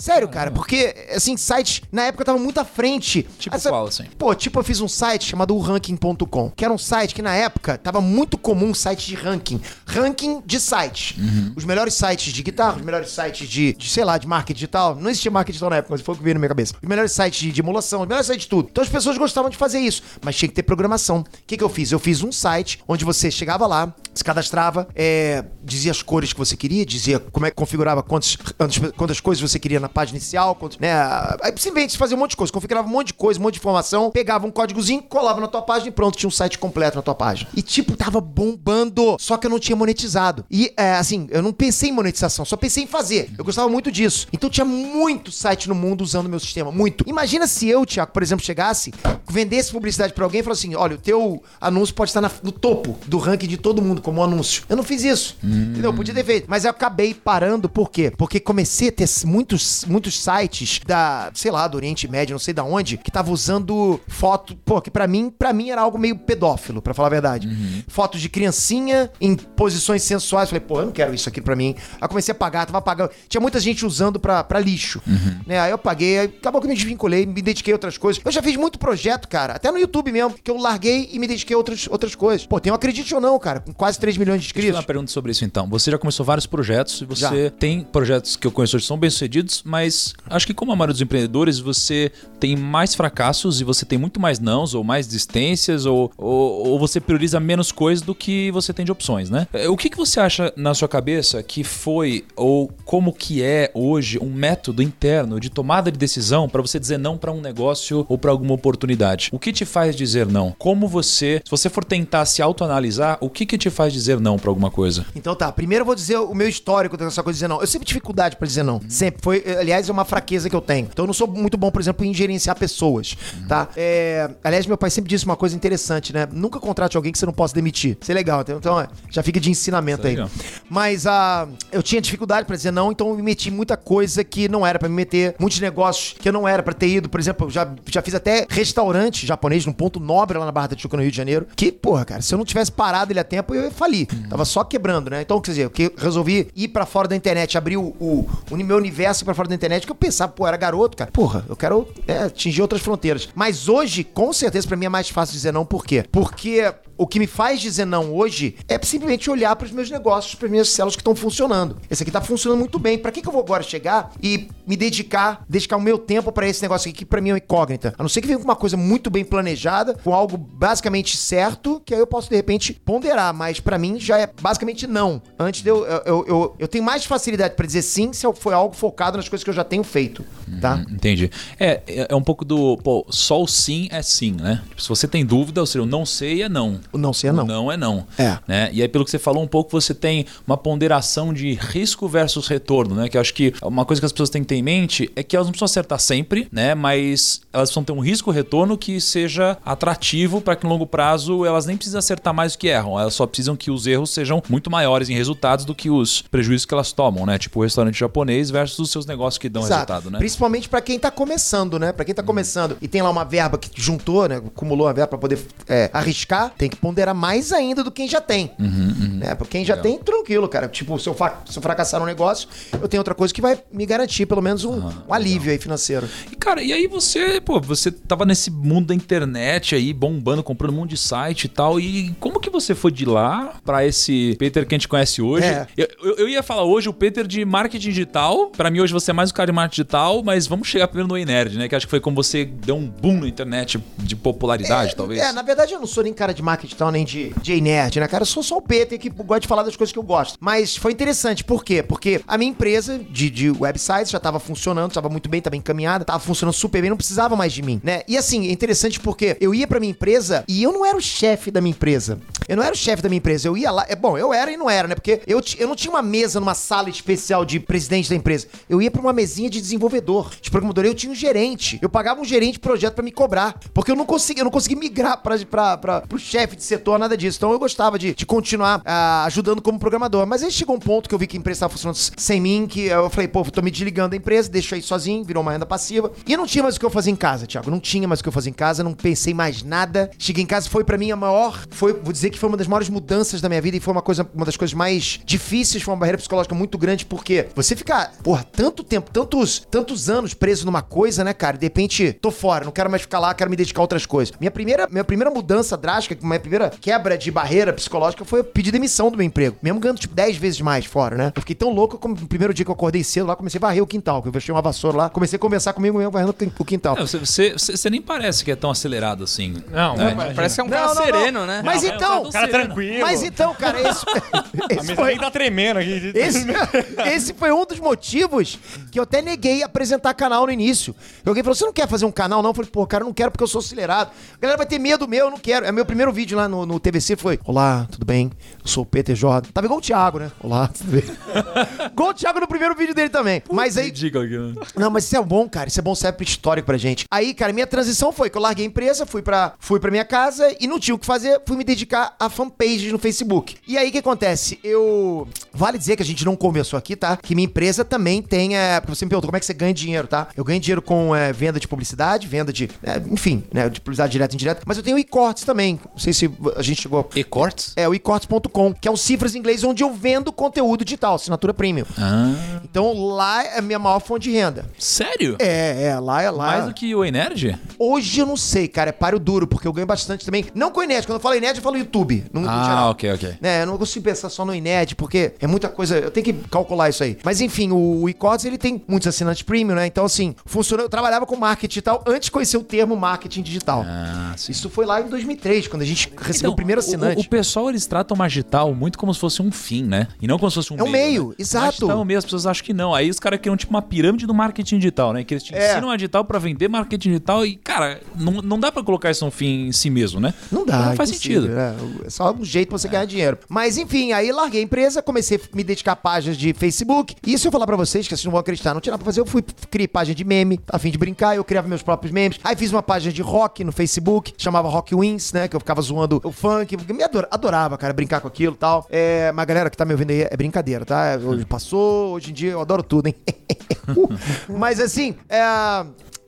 Sério, cara, porque, assim, sites na época estavam muito à frente. Tipo Essa- qual, assim? Pô, tipo, eu fiz um site chamado ranking.com, que era um site que na época tava muito comum um site de ranking. Ranking de sites. Os melhores sites de guitarra, os melhores sites de, de, sei lá, de marketing digital. Não existia marketing digital na época, mas foi o que veio na minha cabeça. Os melhores sites de, de emulação, os melhores sites de tudo. Então as pessoas gostavam de fazer isso, mas tinha que ter programação. O que, que eu fiz? Eu fiz um site onde você chegava lá, se cadastrava, é, dizia as cores que você queria, dizia como é que configurava quantas, quantas, quantas coisas você queria na página inicial, né? Aí simplesmente fazia um monte de coisa, configurava um monte de coisa, um monte de informação, pegava um códigozinho, colava na tua página e pronto, tinha um site completo na tua página. E tipo, tava bombando, só que eu não tinha monetizado. E é, assim, eu não pensei em monetização, só pensei em fazer. Eu gostava muito disso. Então tinha muito site no mundo usando o meu sistema, muito. Imagina se eu, Thiago, por exemplo, chegasse, vendesse publicidade pra alguém e falasse assim: olha, o teu anúncio pode estar na- no topo do ranking de todo mundo como anúncio. Eu não fiz isso. Entendeu? Podia ter feito. Mas eu acabei parando, por quê? Porque comecei a ter muitos, muitos sites da, sei lá, do Oriente Médio, não sei da onde, que tava usando foto, pô, que pra mim, para mim era algo meio pedófilo, pra falar a verdade. Fotos de criancinha em posições sensuais. Falei, pô, eu não quero isso aqui pra mim. Aí comecei a pagar, tava pagando. Tinha muita gente usando pra, pra lixo. Né? Aí eu paguei, aí acabou que me desvinculei, me dediquei a outras coisas. Eu já fiz muito projeto, cara, até no YouTube mesmo, que eu larguei e me dediquei a outras, outras coisas. Pô, tem um acredite ou não, cara, com quase 3 milhões de Deixa eu inscritos. uma pergunta sobre isso então. Você já começou vários projetos e você Já. tem projetos que eu conheço que são bem-sucedidos, mas acho que como a maioria dos empreendedores, você tem mais fracassos e você tem muito mais nãos ou mais desistências ou, ou, ou você prioriza menos coisas do que você tem de opções, né? É, O que, que você acha na sua cabeça que foi ou como que é hoje um método interno de tomada de decisão para você dizer não para um negócio ou para alguma oportunidade? O que te faz dizer não? Como você, se você for tentar se autoanalisar, o que que te faz dizer não para alguma coisa? Então tá, primeiro eu vou dizer o meu histórico dessa coisa de dizer não. Eu sempre tive dificuldade pra dizer não. Sempre. Foi, aliás, é uma fraqueza que eu tenho. Então eu não sou muito bom, por exemplo, em gerenciar pessoas, tá? É, aliás, meu pai sempre disse uma coisa interessante, né? Nunca contrate alguém que você não possa demitir. Isso é legal. Então, então, já fica de ensinamento é aí. legal. Mas ah, eu tinha dificuldade pra dizer não, então eu me meti em muita coisa que não era pra me meter, muitos negócios que eu não era pra ter ido. Por exemplo, eu já, já fiz até restaurante japonês num ponto nobre lá na Barra da Tijuca, no Rio de Janeiro. Que, porra, cara, se eu não tivesse parado ele a tempo, eu ia falir. Tava só quebrando, né? Então, quer dizer, eu resolvi ir pra fora da internet, abrir o, o, o meu universo pra fora da internet, que eu pensava, pô, era garoto, cara. Porra, eu quero é, atingir outras fronteiras. Mas hoje, com certeza, pra mim é mais fácil dizer não. Por quê? Porque o que me faz dizer não hoje é simplesmente olhar para os meus negócios, para as minhas células que estão funcionando. Esse aqui tá funcionando muito bem. Para que, que eu vou agora chegar e me dedicar, dedicar o meu tempo para esse negócio aqui que para mim é uma incógnita? A não ser que venha com uma coisa muito bem planejada, com algo basicamente certo, que aí eu posso de repente ponderar, mas para mim já é basicamente não. Antes de eu eu, eu, eu, eu tenho mais facilidade para dizer sim se foi algo focado nas coisas que eu já tenho feito, tá? Hum, Entendi. É, é é um pouco do. Pô, só o sim é sim, né? Tipo, se você tem dúvida, ou seja, o não sei é não. O não sei é não. O não é não. É. Né? E aí, pelo que você falou um pouco, você tem uma ponderação de risco versus retorno, né? Que eu acho que uma coisa que as pessoas têm que ter em mente é que elas não precisam acertar sempre, né? Mas elas precisam ter um risco-retorno que seja atrativo para que no longo prazo elas nem precisem acertar mais do que erram. Elas só precisam que os erros sejam muito maiores em resultados do que os prejuízos que elas tomam, né? Tipo o restaurante japonês versus os seus negócios que dão resultado, né? Principalmente pra quem tá começando, né? Pra quem tá começando e tem lá uma verba que juntou, né? Acumulou uma verba pra poder é, arriscar, tem que ponderar mais ainda do que quem já tem. Né? Pra quem já tem, tranquilo, cara. Tipo, se eu, se eu fracassar no negócio, eu tenho outra coisa que vai me garantir pelo menos um, um alívio aí financeiro. E, cara, e aí você, pô, você tava nesse mundo da internet aí, bombando, comprando um monte de site e tal. E como que você foi de lá pra esse Peter que a gente conhece hoje? É. Eu, eu- eu ia falar hoje o Peter de marketing digital. Pra mim, hoje você é mais um cara de marketing digital, mas vamos chegar primeiro no Ei Nerd, né? Que acho que foi como você deu um boom na internet de popularidade, talvez. É, na verdade eu não sou nem cara de marketing tal, nem de, de nerd, né, cara? Eu sou só o Peter que gosta de falar das coisas que eu gosto. Mas foi interessante, por quê? Porque a minha empresa de, de websites já tava funcionando, tava muito bem, tava encaminhada, tava funcionando super bem, não precisava mais de mim, né? E assim, é interessante porque eu ia pra minha empresa e eu não era o chefe da minha empresa. Eu não era o chefe da minha empresa, eu ia lá. É bom, eu era e não era, né? Porque eu, eu não tinha uma mesa numa sala especial de presidente da empresa. Eu ia pra uma mesinha de desenvolvedor, de programador. Eu tinha um gerente. Eu pagava um gerente de projeto pra me cobrar. Porque eu não conseguia, eu não consegui migrar pra, pra, pra, pro chefe de setor, nada disso. Então eu gostava de, de continuar ah, ajudando como programador. Mas aí chegou um ponto que eu vi que a empresa estava funcionando sem mim, que eu falei, pô, tô me desligando da empresa, deixo aí sozinho, virou uma renda passiva. E não tinha mais o que eu fazer em casa, Thiago. Não tinha mais o que eu fazer em casa, não pensei mais nada. Cheguei em casa, foi pra mim a maior, foi, vou dizer que foi uma das maiores mudanças da minha vida e foi uma coisa, uma das coisas mais difíceis, foi uma barreira psicológica muito grande, porque você ficar, porra, tanto tempo, tantos, tantos anos preso numa coisa, né, cara? De repente, tô fora, não quero mais ficar lá, quero me dedicar a outras coisas. Minha primeira, minha primeira mudança drástica, minha primeira quebra de barreira psicológica foi eu pedir demissão do meu emprego. Mesmo ganhando, tipo, 10 vezes mais fora, né? Eu fiquei tão louco, como no primeiro dia que eu acordei cedo lá, comecei a varrer o quintal, que eu fechei uma vassoura lá, comecei a conversar comigo mesmo, varrendo o quintal. Não, você, você, você- você nem parece que é tão acelerado assim. Não, É. Parece ser um Não, cara não, não. sereno, né? Mas Não, é, então, Cara tranquilo. mas então, cara, esse, A esse mesa foi, tá tremendo aqui. esse, esse foi um dos motivos que eu até neguei apresentar canal no início. Alguém falou: você não quer fazer um canal, não? Eu falei, pô, cara, eu não quero porque eu sou acelerado. A galera vai ter medo meu, eu não quero. É meu primeiro vídeo lá no, no TVC foi: Olá, tudo bem? Eu sou o Peter Jordan. Tava igual o Thiago, né? Olá, tudo bem? igual o Thiago no primeiro vídeo dele também. Mas aí. Ridículo aqui, né? Não, mas isso é bom, cara. Isso é bom, serve histórico pra gente. Aí, cara, minha transição foi que eu larguei a empresa, fui pra, fui pra minha casa e não tinha o que fazer, fui me dedicar a fanpages no Facebook. E aí, o que acontece? Eu. Vale dizer que a gente não conversou aqui, tá? Que minha empresa também tem. É... Porque você me perguntou como é que você ganha dinheiro, tá? Eu ganho dinheiro com é, venda de publicidade, venda de. é, enfim, né? De publicidade direta e indireta. Mas eu tenho e-cortes também. Não sei se a gente chegou. E-cortes? É o ecortes.com, que é um cifras em inglês onde eu vendo conteúdo digital, assinatura premium. Ah, Então lá é a minha maior fonte de renda. sério? É, é, lá é lá. Mais do que o Ei Nerd? Hoje eu não sei, cara, é páreo duro, porque eu ganho bastante também. Não com o Inet, quando eu falo Inet, eu falo YouTube. No, no Ah, geral. ok, ok. Né, eu não consigo pensar só no Inet, porque É muita coisa, eu tenho que calcular isso aí. Mas enfim, o, o e-commerce ele tem muitos assinantes premium, né? Então assim, funcionou, eu trabalhava com marketing digital antes de conhecer o termo marketing digital. Ah, sim. Isso foi lá em 2003, quando a gente recebeu Então, o primeiro O, assinante. o pessoal, eles tratam o Magital muito como se fosse um fim, né? E não como se fosse um É um meio, né? exato. Magital é um meio, as pessoas acham que não. Aí os caras criam tipo uma pirâmide do marketing digital, né? Que eles te É. ensinam a digital pra vender marketing digital e, cara, não, não dá pra colocar isso um fim em si mesmo, né? Não dá, Não faz sentido. né? É só um jeito pra você ganhar dinheiro. Mas enfim, aí larguei a empresa, comecei a me dedicar a páginas de Facebook. E isso eu vou falar pra vocês, que vão acreditar, não tinha nada pra fazer. Eu fui criar página de meme, a fim de brincar, eu criava meus próprios memes. Aí fiz uma página de rock no Facebook, chamava Rock Wins, né? Que eu ficava zoando o funk. Me adora- adorava, cara, brincar com aquilo e tal. É, mas galera que tá me ouvindo aí é brincadeira, tá? Hoje passou, hoje em dia eu adoro tudo, hein? Uh, mas assim, é.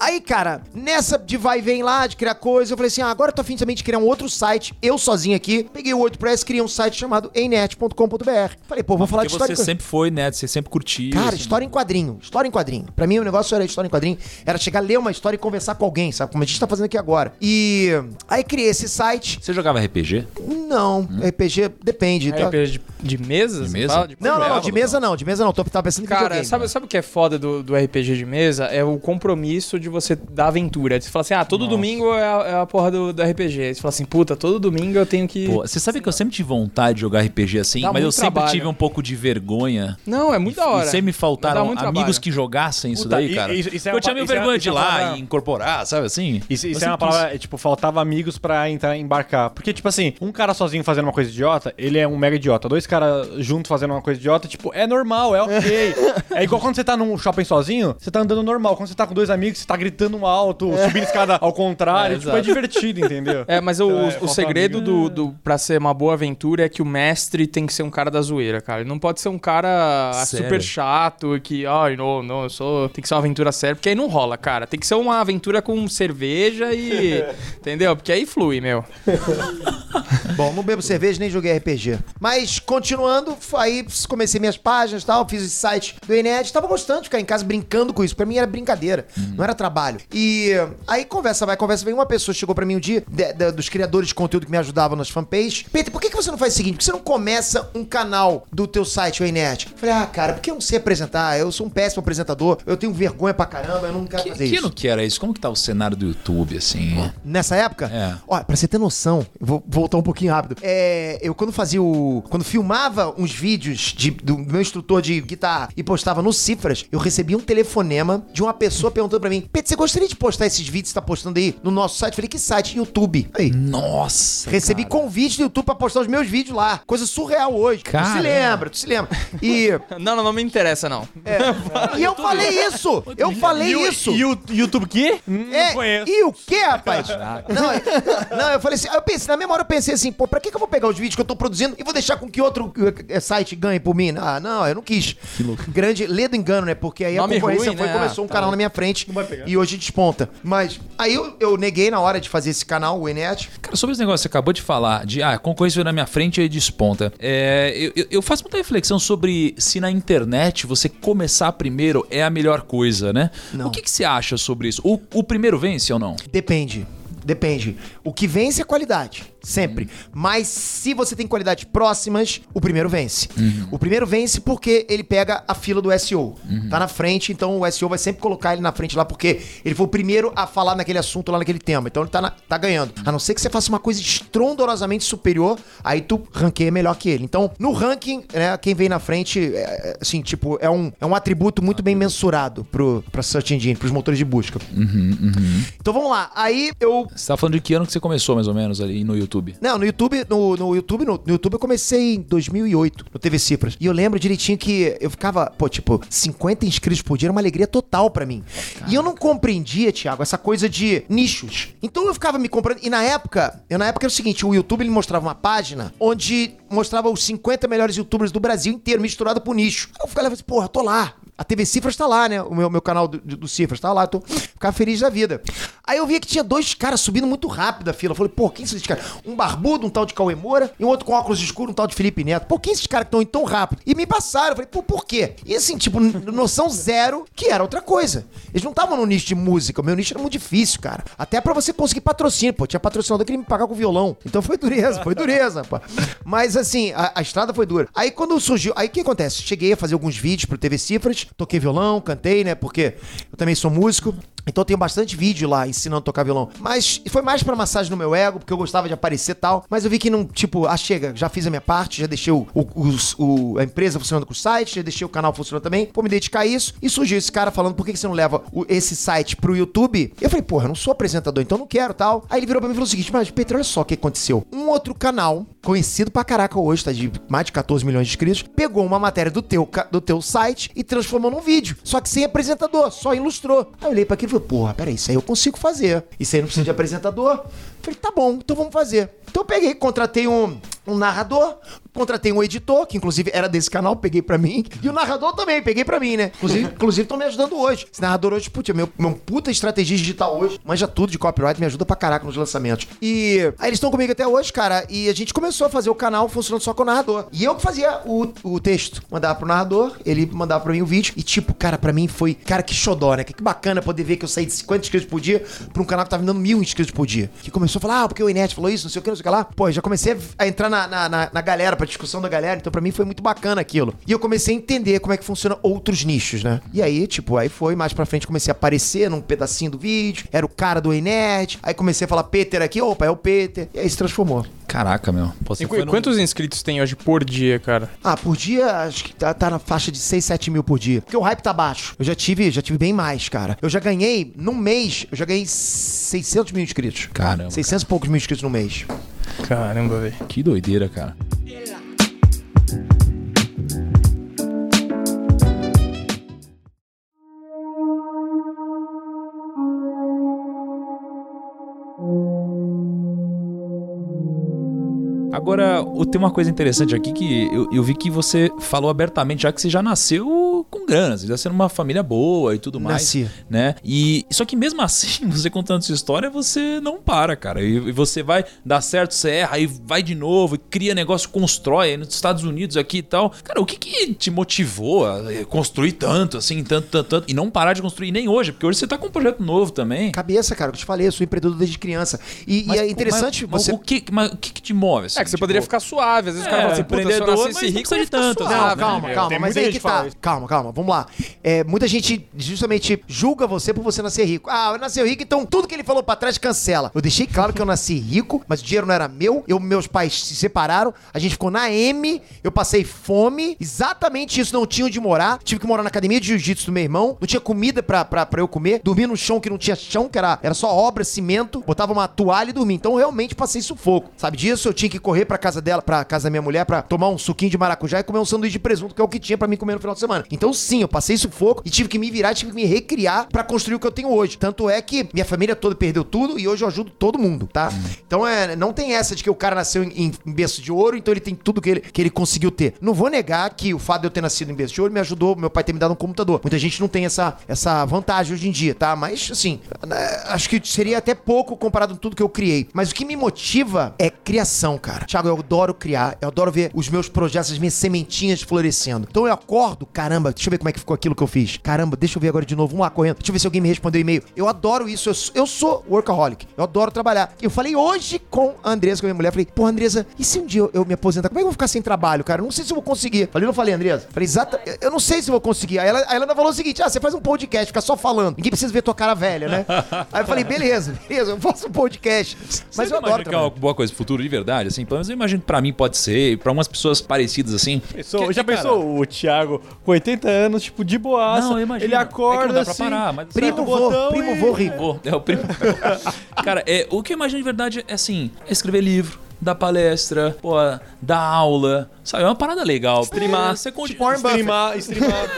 Aí, cara, nessa de vai e vem lá, de criar coisa, eu falei assim: ah, agora eu tô afim também de criar um outro site, eu sozinho aqui. Peguei o WordPress, criei um site chamado enet.com.br. Falei, pô, vou falar de Porque história. você sempre foi, né? Você sempre curtiu. Cara, assim. história em quadrinho. História em quadrinho. Pra mim, o negócio era história em quadrinho. Era chegar, ler uma história e conversar com alguém, sabe? Como a gente tá fazendo aqui agora. E aí criei esse site. Você jogava RPG? Não, RPG depende. tá? RPG de, de mesa? De mesa? De Não, não, de mesa não, de mesa não. Tô tava pensando em Cara, videogame. sabe, sabe o que é foda do, do RPG de mesa? É o compromisso de você dar aventura. Você fala assim, ah, todo domingo é a, é a porra do, do RPG. Aí você fala assim, puta, todo domingo eu tenho que... Pô, você sabe que eu sempre tive vontade de jogar RPG assim, Dá mas eu sempre trabalho. tive um pouco de vergonha. Não, é muito da hora. E sempre me faltaram muito amigos trabalho. que jogassem isso Puta, daí, cara. isso- isso é eu tinha meio é- vergonha isso de é ir lá e incorporar, sabe assim? Isso, isso Eu é uma palavra, é, tipo, faltava amigos pra entrar, embarcar. Porque, tipo assim, um cara sozinho fazendo uma coisa idiota, ele é um mega idiota. Dois caras juntos fazendo uma coisa idiota, tipo, é normal, é ok. é igual quando você tá num shopping sozinho, você tá andando normal. Quando você tá com dois amigos, você tá gritando alto, subindo escada ao contrário. É, tipo, é divertido, entendeu? É, mas o, Então, é, o falta segredo amigo. do, do, pra ser uma boa aventura é que o mestre tem que ser um cara da zoeira, cara. Ele não pode ser um cara Sério? super chato que, ai, não, não, eu sou. Tem que ser uma aventura séria, porque aí não rola, cara. Tem que ser uma aventura com cerveja e. entendeu? Porque aí flui, meu. Bom, não bebo cerveja nem joguei RPG. Mas, continuando, aí comecei minhas páginas e tal, fiz esse site do Enet. Tava gostando de ficar em casa brincando com isso. Pra mim era brincadeira, não era trabalho. E aí, conversa vai, conversa vem. Uma pessoa chegou pra mim um dia, de- de- dos criadores de conteúdo que me ajudavam nas fanpages. Peter, por que, que você não faz o seguinte? Por que você não começa um canal do teu site, o Enet? Falei, ah, cara, porque eu não sei apresentar. Eu sou um péssimo apresentador. Eu tenho vergonha pra caramba. Eu não quero Que, fazer que isso. que era isso? Como que tá o cenário do YouTube, assim? Nessa época? É. Olha, pra você ter noção, vou voltar um pouquinho rápido. É, eu quando fazia o. Quando filmava uns vídeos de- do meu instrutor de guitarra e postava no Cifras, eu recebia um telefonema de uma pessoa perguntando pra mim: Pedro, você gostaria de postar esses vídeos que você tá postando aí no nosso site? Eu falei, que site? YouTube. Aí. Nossa! Recebi convite do YouTube pra postar os meus vídeos lá. Coisa surreal hoje. Tu Caramba. se lembra, tu se lembra. E, Não, não, não me interessa, não. e eu falei isso! Eu falei isso! E o YouTube quê? Hum, É, não conheço. e o que, rapaz? Não, é- não, eu falei assim, eu pensei, na memória eu pensei assim, pô, pra que, que eu vou pegar os vídeos que eu tô produzindo e vou deixar com que outro eh, site ganhe por mim? Ah, não, eu não quis. Grande, lê do engano, né? Porque aí Nome a concorrência ruim, foi né? começou um Ah, tá canal bom. na minha frente e hoje desponta. Mas aí eu, eu neguei na hora de fazer esse canal, o Enet. Cara, sobre esse negócio que você acabou de falar, de ah, a concorrência veio na minha frente e desponta. É, eu- eu, eu faço muita reflexão sobre se na internet você começar primeiro é a melhor coisa, né? Não. O que, que você acha sobre isso? O, o primeiro vence ou não? Depende. Depende. O que vence é qualidade. Sempre. Mas se você tem qualidades próximas, o primeiro vence. O primeiro vence porque ele pega a fila do SEO. Tá na frente, então o SEO vai sempre colocar ele na frente lá, porque ele foi o primeiro a falar naquele assunto lá naquele tema. Então ele tá, na- tá ganhando. A não ser que você faça uma coisa estrondorosamente superior, aí tu ranqueia melhor que ele. Então, no ranking, né, quem vem na frente, é, assim, tipo, é um, é um atributo muito bem mensurado pro, pra Search Engine, pros motores de busca. Então vamos lá. Aí eu Você tá falando de que ano que você começou, mais ou menos, ali no YouTube? Não, no YouTube, no, no YouTube, no, no YouTube eu comecei em 2008, no TV Cifras. E eu lembro direitinho que eu ficava, pô, tipo, 50 inscritos por dia era uma alegria total pra mim. E eu não compreendia, Thiago, essa coisa de nichos. Então eu ficava me comprando. E na época, eu na época era o seguinte, o YouTube ele mostrava uma página onde mostrava os 50 melhores youtubers do Brasil inteiro misturado por nicho. Eu ficava assim, porra, tô lá. A TV Cifras tá lá, né? O meu, meu canal do, do Cifras tá lá. Tô, ficava feliz da vida. Aí eu via que tinha dois caras subindo muito rápido a fila. Eu falei, pô, quem são esses caras? Um barbudo, um tal de Cauê Moura, e um outro com óculos escuros, um tal de Felipe Neto. Pô, quem esses caras que estão indo tão rápido? E me passaram. Eu falei, pô, por quê? E assim, tipo, noção zero que era outra coisa. Eles não estavam no nicho de música. O meu nicho era muito difícil, cara. Até pra você conseguir patrocínio, pô. Tinha patrocinador que me pagar com violão. Então foi dureza, foi dureza, pô. Mas assim, a, a estrada foi dura. Aí quando surgiu. Aí o que acontece? Cheguei a fazer alguns vídeos pro TV Cifras, toquei violão, cantei, né? Porque eu também sou músico. Então tenho bastante vídeo lá ensinando a tocar violão. Mas foi mais pra massagem no meu ego, porque eu gostava de aparecer e tal. Mas eu vi que não, tipo, ah, chega, já fiz a minha parte, já deixei o, o- o- a empresa funcionando com o site, já deixei o canal funcionando também. Vou me dedicar a isso. E surgiu esse cara falando, por que você não leva o- esse site pro YouTube? Eu falei, porra, eu não sou apresentador, então não quero tal. Aí ele virou pra mim e falou o seguinte, mas Pedro, olha só o que aconteceu. Um outro canal, conhecido pra caraca hoje, tá de mais de 14 milhões de inscritos, pegou uma matéria do teu, do teu site e transformou num vídeo. Só que sem apresentador, só ilustrou. Aí eu olhei pra aquilo falei, porra, peraí, isso aí eu consigo fazer. Isso aí não precisa de apresentador. Falei, tá bom, então vamos fazer. Então eu peguei, contratei um, um narrador, contratei um editor, que inclusive era desse canal, peguei pra mim. E o narrador também, peguei pra mim, né? Inclusive, inclusive estão me ajudando hoje. Esse narrador hoje, putz, é meu, meu puta estratégia digital hoje. Manja tudo de copyright, me ajuda pra caraca nos lançamentos. E aí eles estão comigo até hoje, cara. E a gente começou a fazer o canal funcionando só com o narrador. E eu que fazia o, o texto. Mandava pro narrador, ele mandava pra mim o vídeo. E tipo, cara, pra mim foi, cara, que xodó, né? Que, que bacana poder ver que eu saí de 50 inscritos por dia pra um canal que tava me dando mil inscritos por dia. Que começou a falar, ah, porque o Inet falou isso, não sei o que, não sei o que lá. Pô, já comecei a entrar na, na, na, na galera, pra discussão da galera. Então pra mim foi muito bacana aquilo. E eu comecei a entender como é que funciona outros nichos, né? E aí, tipo, aí foi mais pra frente, comecei a aparecer num pedacinho do vídeo. Era o cara do Inet. Aí comecei a falar Peter aqui, opa, é o Peter. E aí se transformou. Caraca, meu. Pô, E num- quantos inscritos tem hoje por dia, cara? Ah, por dia, acho que tá, tá na faixa de 6, 7 mil por dia. Porque o hype tá baixo. Eu já tive, já tive bem mais, cara. Eu já ganhei, num mês, eu já ganhei 600 mil inscritos. Caramba. 600 e poucos mil inscritos no mês. Caramba, velho. Que doideira, cara. Agora, tem uma coisa interessante aqui que eu, eu vi que você falou abertamente, já que você já nasceu grana, você já nasceu numa família boa e tudo mais. Nasci. Né? E só que mesmo assim, você contando sua história, você não para, cara. E, e você vai dar certo, você erra, aí vai de novo, e cria negócio, constrói aí nos Estados Unidos aqui e tal. Cara, o que que te motivou a eh, construir tanto, assim, tanto, tanto, tanto, e não parar de construir nem hoje? Porque hoje você tá com um projeto novo também. Cabeça, cara, que eu te falei, eu sou empreendedor desde criança. E, e é interessante mas, você. Mas o, que, mas o que que te move? assim? É que você Tipo, poderia ficar suave. Às vezes o É, cara fala assim, puta, se eu empreendedor, nascesse mas rico, de tanto, suave. assim. Não, calma, né? calma, mas aí que tá. Calma, calma, vamos lá. É, muita gente justamente julga você por você nascer rico. Ah, eu nasci rico, então tudo que ele falou pra trás cancela. Eu deixei claro que eu nasci rico, mas o dinheiro não era meu. Eu, meus pais se separaram, a gente ficou na M, eu passei fome, exatamente isso, não tinha onde morar. Tive que morar na academia de jiu-jitsu do meu irmão, não tinha comida pra, pra, pra eu comer, dormia no chão que não tinha chão, que era, era só obra, cimento, botava uma toalha e dormia. Então realmente passei sufoco. Sabe disso? Eu tinha que correr pra casa dela, pra casa da minha mulher, pra tomar um suquinho de maracujá e comer um sanduíche de presunto, que é o que tinha pra mim comer no final de semana. Então sim, eu passei sufoco e tive que me virar, tive que me recriar pra construir o que eu tenho hoje. Tanto é que minha família toda perdeu tudo e hoje eu ajudo todo mundo, tá? Então é, não tem essa de que o cara nasceu em, em berço de ouro, então ele tem tudo que ele, que ele conseguiu ter. Não vou negar que o fato de eu ter nascido em berço de ouro me ajudou, meu pai ter me dado um computador. Muita gente não tem essa, essa vantagem hoje em dia, tá? Mas assim, né, acho que seria até pouco comparado com tudo que eu criei. Mas o que me motiva é criação, cara. Thiago, eu adoro criar, eu adoro ver os meus projetos, as minhas sementinhas florescendo. Então eu acordo, caramba, deixa eu ver como é que ficou aquilo que eu fiz. Caramba, deixa eu ver agora de novo, vamos lá correndo. Deixa eu ver se alguém me respondeu e-mail. Eu adoro isso, eu, sou- eu sou workaholic. Eu adoro trabalhar. Eu falei hoje com a Andresa, com a minha mulher, falei, pô, Andresa, e se um dia eu, eu me aposentar, como é que eu vou ficar sem trabalho, cara? Eu não sei se eu vou conseguir. Falei, não falei, Andresa? Falei, exata, eu- eu não sei se eu vou conseguir. Aí ela, aí ela falou o seguinte: ah, você faz um podcast, fica só falando. Ninguém precisa ver tua cara velha, né? aí eu falei, beleza, beleza, eu faço um podcast. Mas Você eu adoro que é uma boa coisa futuro de verdade, assim? Pelo menos eu imagino que pra mim pode ser, e pra umas pessoas parecidas assim. Pensou- Que- já cara, pensou o Thiago com 80 anos, tipo, de boaça. Não, eu imagino. Ele É acorda não dá pra assim, parar, mas- Primo vô, botão primo vô rico. Vô, é o primo. Cara, é, o que eu imagino de verdade é assim: é escrever livro, dar palestra, pô, dar aula. Sabe, é uma parada legal. Streamar. Você continua. Tipo. Streamar, streamar.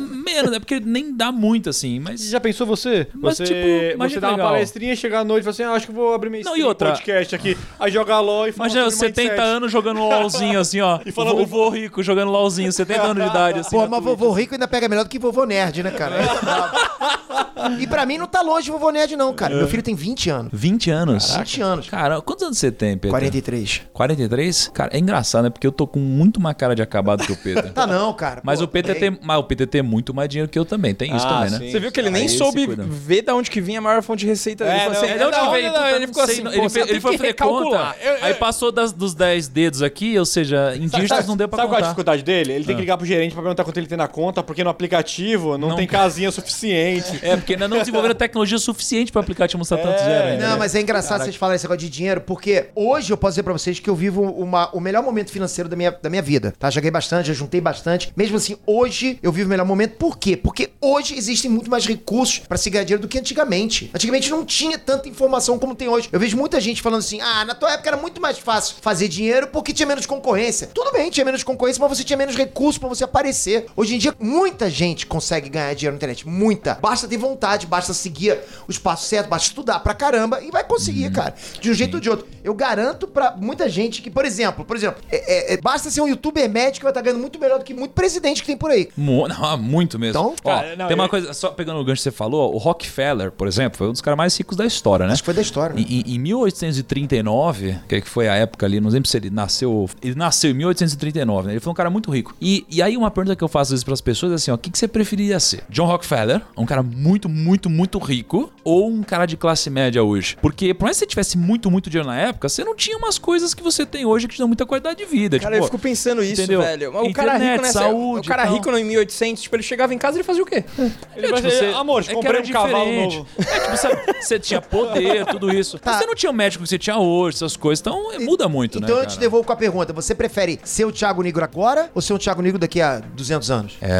Menos, né? Porque nem dá muito assim, mas. Já pensou você? Mas, você, tipo, imagina você dá uma legal. palestrinha, chegar à noite e falar assim, ah, acho que vou abrir minha Não, stream, e outra- podcast aqui. Aí joga LOL e fala Imagina, sobre 70 mindset. anos jogando LOLzinho assim, ó. E falando- o vô rico jogando LOLzinho, 70 anos de idade assim. Pô, mas vovô rico ainda pega melhor do que vovô nerd, né, cara? É. E pra mim não tá longe de vovô nerd, não, cara. Meu filho tem 20 anos. 20 anos. 20 anos. Cara, quantos anos você tem, Pedro? 43. 43? Cara, é engraçado, né? Porque eu tô com muito mais cara de acabado que o Pedro. Tá não, cara. Mas Pô, o Pedro tem. tem, mas o Pedro tem muito mais dinheiro que eu também. Tem isso Ah, também, né? sim. Você viu que ele nem Aí soube ver da onde que vinha a maior fonte de receita dele. É, Ele falou não, assim, É de onde "Da que veio? onde, da-" Puta, Ele ficou não assim, não. pô, ele, fez- ele foi fazer conta. Eu- eu- Aí passou das, dos 10 dedos aqui, ou seja, em dígitos não deu pra Sabe qual é a contar. dificuldade dele? Ele tem que ligar pro gerente pra perguntar quanto ele tem na conta, porque no aplicativo não, Não. tem casinha suficiente. É, porque ainda não desenvolveram tecnologia suficiente pra aplicativo mostrar tanto zero ainda. Não, né? mas é engraçado vocês falarem esse negócio de dinheiro, porque hoje eu posso dizer pra vocês que eu vivo uma- o melhor momento financeiro da minha, da minha vida, tá? Já ganhei bastante, já juntei bastante. Mesmo assim, hoje eu vivo o melhor momento. Por quê? Porque hoje existem muito mais recursos pra se ganhar dinheiro do que antigamente. Antigamente não tinha tanta informação como tem hoje. Eu vejo muita gente falando assim, ah, na tua época era muito mais fácil fazer dinheiro porque tinha menos concorrência. Tudo bem, tinha menos concorrência, mas você tinha menos recursos pra você aparecer. Hoje em dia, muita gente consegue ganhar dinheiro na internet. Muita. Basta ter vontade, basta seguir os passos certos, basta estudar pra caramba e vai conseguir, cara. De um jeito ou de outro. Eu garanto pra muita gente que, por exemplo, por exemplo, é- é- é- basta ser um youtuber médico que vai estar ganhando muito melhor do que muito presidente que tem por aí. Mu- não, muito mesmo. Então, Ó, cara, não, tem uma eu- coisa, só pegando o gancho que você falou, o Rockefeller, por exemplo, foi um dos caras mais ricos da história, né? Acho que foi da história, né? Em, em 1839, que é que foi a época ali, não lembro se ele nasceu. Ele nasceu em 1839, né? Ele foi um cara muito rico. E, e aí, uma pergunta que eu faço às vezes pras pessoas é assim: ó, o que, que você preferiria ser? John Rockefeller, um cara muito, muito, muito rico, ou um cara de classe média hoje? Porque, por mais que você tivesse muito, muito dinheiro na época, você não tinha umas coisas que você tem hoje que te dão muita qualidade de vida. Cara, tipo, eu fico pensando isso, entendeu? velho. O cara Internet, rico nessa... saúde o cara e tal. rico no 1800, tipo, ele chegava em casa e ele fazia o quê? Ele É, tipo, dizer, você- amor, é comprei um cavalo diferente. novo. É, tipo, sabe, você tinha poder, tudo isso. Tá. Mas você não tinha o médico que você tinha hoje, essas coisas. Então, é, muda muito, Então né? eu te cara? devolvo com a pergunta: você prefere ser o Thiago Negro agora ou ser o Thiago Negro daqui a 200 anos? É...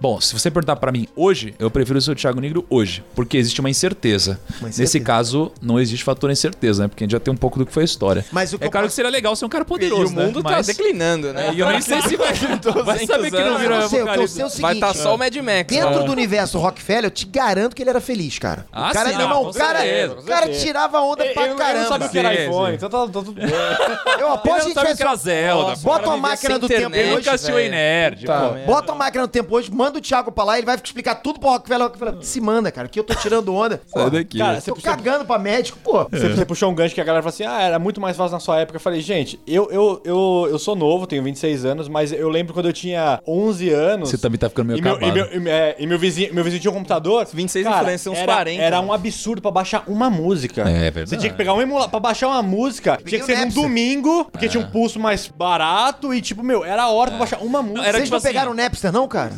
Bom, se você perguntar pra mim hoje, eu prefiro ser o Thiago Negro hoje, porque existe uma incerteza. Uma Nesse incerteza. caso, não existe fator incerteza, né? Porque a gente já tem um pouco do que foi a história. Mas o que é eu claro posso- que seria legal ser um cara E poderoso, o mundo né? tá Mas- declinando, né? É, e eu nem sei se vai, vai saber que não virou Eu não sei, o que eu apocalipse. sei é o seguinte. Vai estar só o Mad Max. Dentro né? do universo Rockefeller, eu te garanto que ele era feliz, cara. Ah, o cara, sim, não, com o cara, certeza, cara tirava onda Ele, pra ele não caramba. sabe o que era iPhone, então tá, tá tudo bem. Eu aposto Ele que não sabe o que é a tivesse. Zelda. Bota uma máquina do tempo hoje. Nunca assistiu Nerd, Tá. Bota a máquina no tempo hoje, manda o Thiago pra lá, ele vai explicar tudo pro Rockefeller. O Rockefeller se manda, cara, que eu tô tirando onda. Sai daqui. Cara, né? você Tô cagando pra médico, pô. você, você puxou um gancho que a galera fala assim: ah, era muito mais fácil na sua época. Eu falei, gente, eu, eu, eu, eu sou novo, tenho 26 anos, mas eu lembro quando eu tinha 11 anos. Você também tá ficando meio e meu, e, meu, e, é, e meu vizinho, meu vizinho tinha um computador. 26 cara, influencers, uns era, 40, Era um absurdo pra baixar uma música. É verdade. Você tinha que pegar um emulador. Pra baixar uma música, tinha que ser num domingo, porque tinha um pulso mais barato e, tipo, meu, era a hora pra baixar uma música. era Vocês tipo não assim- pegaram o Napster, não, cara?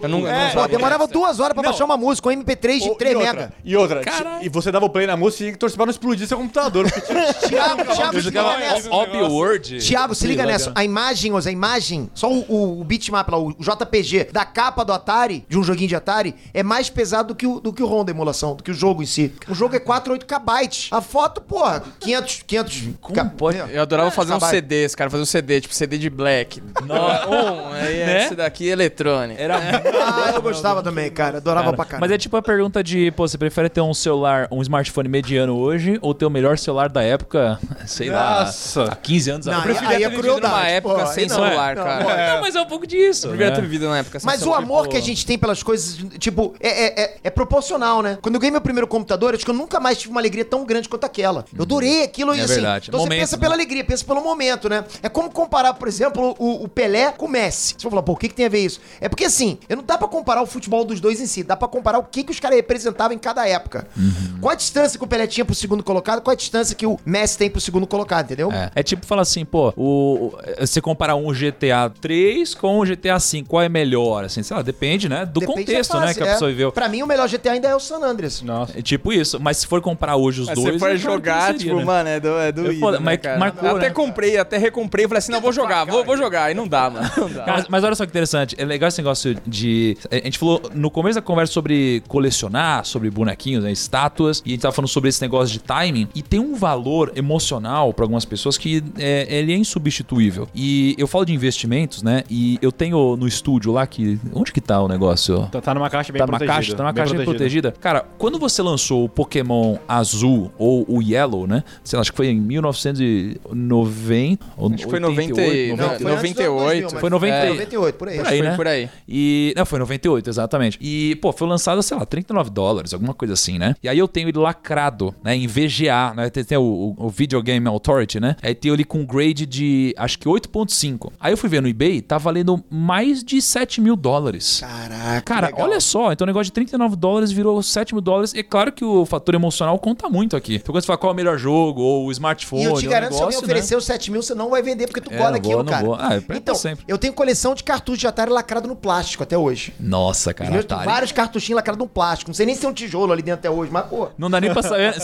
Eu não, eu É, não demorava Napster. duas horas pra Não. baixar uma música, um MP3 de Ô, 3 e outra, mega. E outra, e você dava o play na música e tinha que torcer pra não explodir seu computador. Porque tinha, Thiago, se liga nessa. Obi Word. Thiago, se liga nessa. A imagem, a imagem, só o, o, o bitmap lá, o JPG da capa do Atari, de um joguinho de Atari, é mais pesado do que o, do que o ROM da emulação, do que o jogo em si. O jogo é 4, 8 KB. A foto, porra, 500, 500... Como pode? Eu adorava fazer uns Trabalho. CDs, cara, fazer um CD, tipo CD de black. Nossa. Um, aí Né? esse daqui é eletrônico. Era Ah, eu gostava também, cara. Adorava Cara, pra caramba. Mas é tipo a pergunta de, pô, você prefere ter um celular, um smartphone mediano hoje ou ter o melhor celular da época, sei Nossa. lá, há 15 anos Não, atrás? Eu aí é preferia ter vivido numa época pô, sem não, celular, não, cara. não, Eu Não, mas é um pouco disso. preferia né? ter vivido numa época sem Mas o celular. amor Tipo- que a gente tem pelas coisas, tipo, é, é, é, é proporcional, né? Quando eu ganhei meu primeiro computador, acho que eu nunca mais tive uma alegria tão grande quanto aquela. Eu adorei aquilo e É assim. verdade. Então Momento, você pensa né? pela alegria, pensa pelo momento, né? É como comparar, por exemplo, o, o Pelé com o Messi. Você vai falar, pô, o que, que tem a ver isso? É porque assim, eu não dá pra comparar o futebol dos dois em si, dá pra comparar o que, que os caras representavam em cada época. Uhum. Qual a distância que o Pelé tinha pro segundo colocado, qual a distância que o Messi tem pro segundo colocado, entendeu? É. É tipo falar assim, pô, o, o- você comparar um GTA 3 com o GTA 5, qual é melhor? Assim, sei lá, depende, né? Do Depende da contexto, né, fase, que a é. pessoa viveu. Pra mim, o melhor GTA ainda é o San Andreas. Nossa. É tipo isso. Mas se for comparar hoje os Mas dois. você for jogar, seria, tipo, né? mano, é, do, é É foda, né, mas cara? marcou, Eu até né? comprei, até recomprei, falei assim, não, vou jogar, vou, vou jogar, e não dá, mano, não dá. Cara, mas olha só que interessante, é legal esse negócio de. A gente falou no começo da conversa sobre colecionar, sobre bonequinhos, né, estátuas, e a gente tava falando sobre esse negócio de timing, e tem um valor emocional pra algumas pessoas que é, ele é insubstituível. E eu falo de investimentos, né? E eu tenho no estúdio lá que. Onde que tá o negócio? Tá, tá numa caixa bem tá numa protegida. caixa, tá numa bem caixa bem protegida. Cara, quando você lançou o Pokémon azul ou o Yellow, né? Sei lá, acho que foi em 1990 ou Acho que foi 88, 90, Não, não, foi antes do 98. mas Foi 90 é, 98, por aí. Por aí, né? por aí. E. Não, foi 98, exatamente. E, pô, foi lançado, sei lá, 39 dólares, alguma coisa assim, né? E aí eu tenho ele lacrado, né? Em VGA, né? Tem, tem o, o, o Video Game Authority, né? Aí tem ele com grade de acho que 8.5. Aí eu fui ver no eBay, tá valendo mais de 7 mil dólares. Caraca. Cara, legal. olha só, então o negócio de 39 dólares virou 7 mil dólares. E é claro que o fator emocional conta muito aqui. Então quando você fala qual é o melhor jogo, ou o smartphone, E eu te garanto, se negócio, alguém oferecer os 7 mil, você não vai vender porque tu É, daquilo, vou, não cara. vou. Ah, é então, sempre. eu tenho coleção de cartuchos de Atari lacrado no plástico até hoje. Né? Nossa, cara, eu tenho vários cartuchinhos lacrados no plástico. Não sei nem se tem um tijolo ali dentro até hoje, mas, pô. Não dá nem pra saber.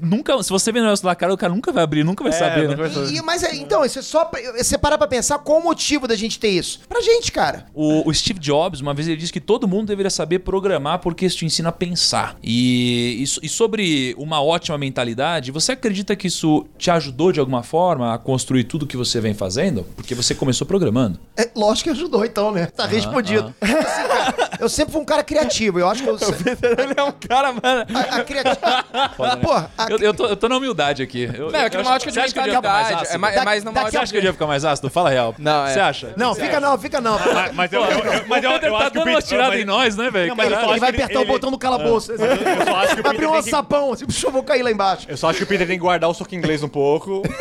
Nunca, se você vê o negócio cara, o cara nunca vai abrir, nunca vai saber, né? nunca vai saber. E- mas é, então, isso é só. pra- Você parar pra pensar qual o motivo da gente ter isso. Pra gente, cara. O, o Steve Jobs, uma vez ele disse que todo mundo deveria saber programar porque isso te ensina a pensar. E, e e sobre uma ótima mentalidade, você acredita que isso te ajudou de alguma forma a construir tudo que você vem fazendo? Porque você começou programando. É, lógico que ajudou, então, né? Tá respondido. Assim, cara, eu sempre fui um cara criativo. Eu acho que eu. Ele é um cara, mano. A, a criatividade. Pô, a- Eu, eu tô, eu tô na humildade aqui. Eu, Não, é que eu numa acho- ótica de você acha que eu devia ficar mentalidade. ácido? É mais, é mais numa daqui Você ótica. acha que eu devia ficar mais ácido? Fala a real. Não, é. Você acha? Não, fica não, fica não. Mas, mas eu, eu, eu- mas eu, Peter eu tá acho que o Peter... tiradas mas- em nós, né, velho? Não, eu Ele vai apertar o botão do calabouço. Eu o Vai abrir Peter um sapão, assim, puxa, eu vou cair lá embaixo. Eu só acho que o Peter tem que guardar o soco inglês um pouco.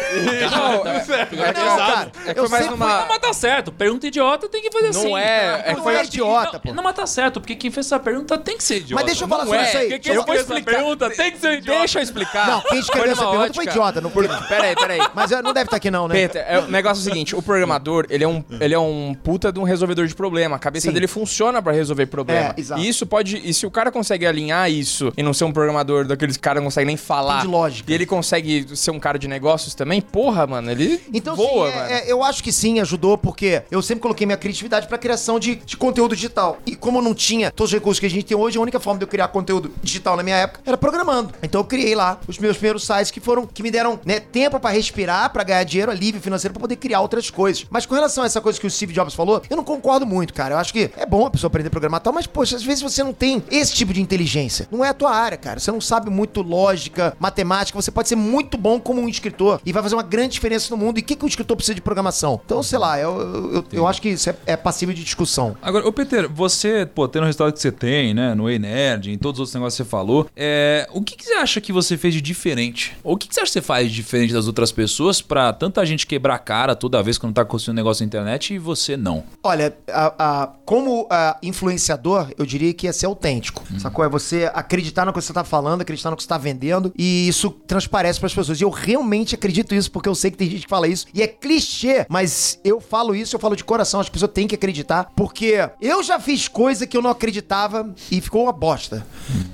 Não, é, é, Não, cara. é que eu sempre Não, mas tá certo. Pergunta idiota tem que fazer Não assim. é, é Não é idiota, pô. Não, mas tá certo, porque quem fez essa pergunta tem que ser idiota. Mas deixa eu falar Não sobre é, isso aí. Quem Eu- fez essa explicar. pergunta tem que ser idiota. Deixa eu explicar. Não, quem escreveu essa pergunta foi idiota. Não... Peraí, peraí. Mas não deve estar aqui não, né? Peter, é, o negócio é o seguinte, o programador, ele é um, ele é um puta de um resolvedor de problema. A cabeça Sim. dele funciona pra resolver problema. É, exato. E isso pode, e se o cara consegue alinhar isso e não ser um programador daqueles que cara não consegue nem falar. Tem de lógica. E ele consegue ser um cara de negócios também, porra, mano, ele Então, voa, sim, é- mano. é- eu acho que sim, ajudou, porque eu sempre coloquei minha criatividade pra criação de, de conteúdo digital. E como eu não tinha todos os recursos que a gente tem hoje, a única forma de eu criar conteúdo digital na minha época era programando. Então eu criei lá os meus primeiros sites que foram que me deram né, tempo pra respirar, pra ganhar dinheiro, alívio financeiro, pra poder criar outras coisas. Mas com relação a essa coisa que o Steve Jobs falou, eu não concordo muito, cara. Eu acho que é bom a pessoa aprender a programar tal, mas, poxa, às vezes você não tem esse tipo de inteligência. Não é a tua área, cara. Você não sabe muito lógica, matemática. Você pode ser muito bom como um escritor e vai fazer uma grande diferença no mundo. E o que, que o escritor precisa de programação? Então, sei lá, eu, eu, eu- eu acho que isso é, é passível de discussão. Agora, ô Peter, você, pô, tendo o resultado que você tem, né, no E-Nerd, em todos os outros negócios que você falou, é, o que, que você acha que você fez de diferente? Ou o que, que você acha que você faz de diferente das outras pessoas pra tanta gente quebrar a cara toda vez quando tá construindo um negócio na internet e você não? Olha, a- a- como a, influenciador, eu diria que é ser autêntico. Sacou? É você acreditar no que você tá falando, acreditar no que você tá vendendo, e isso transparece pras pessoas. E eu realmente acredito isso, porque eu sei que tem gente que fala isso. E é clichê, mas eu falo isso, eu falo de coração. As pessoas têm que acreditar, porque eu já fiz coisa que eu não acreditava e ficou uma bosta.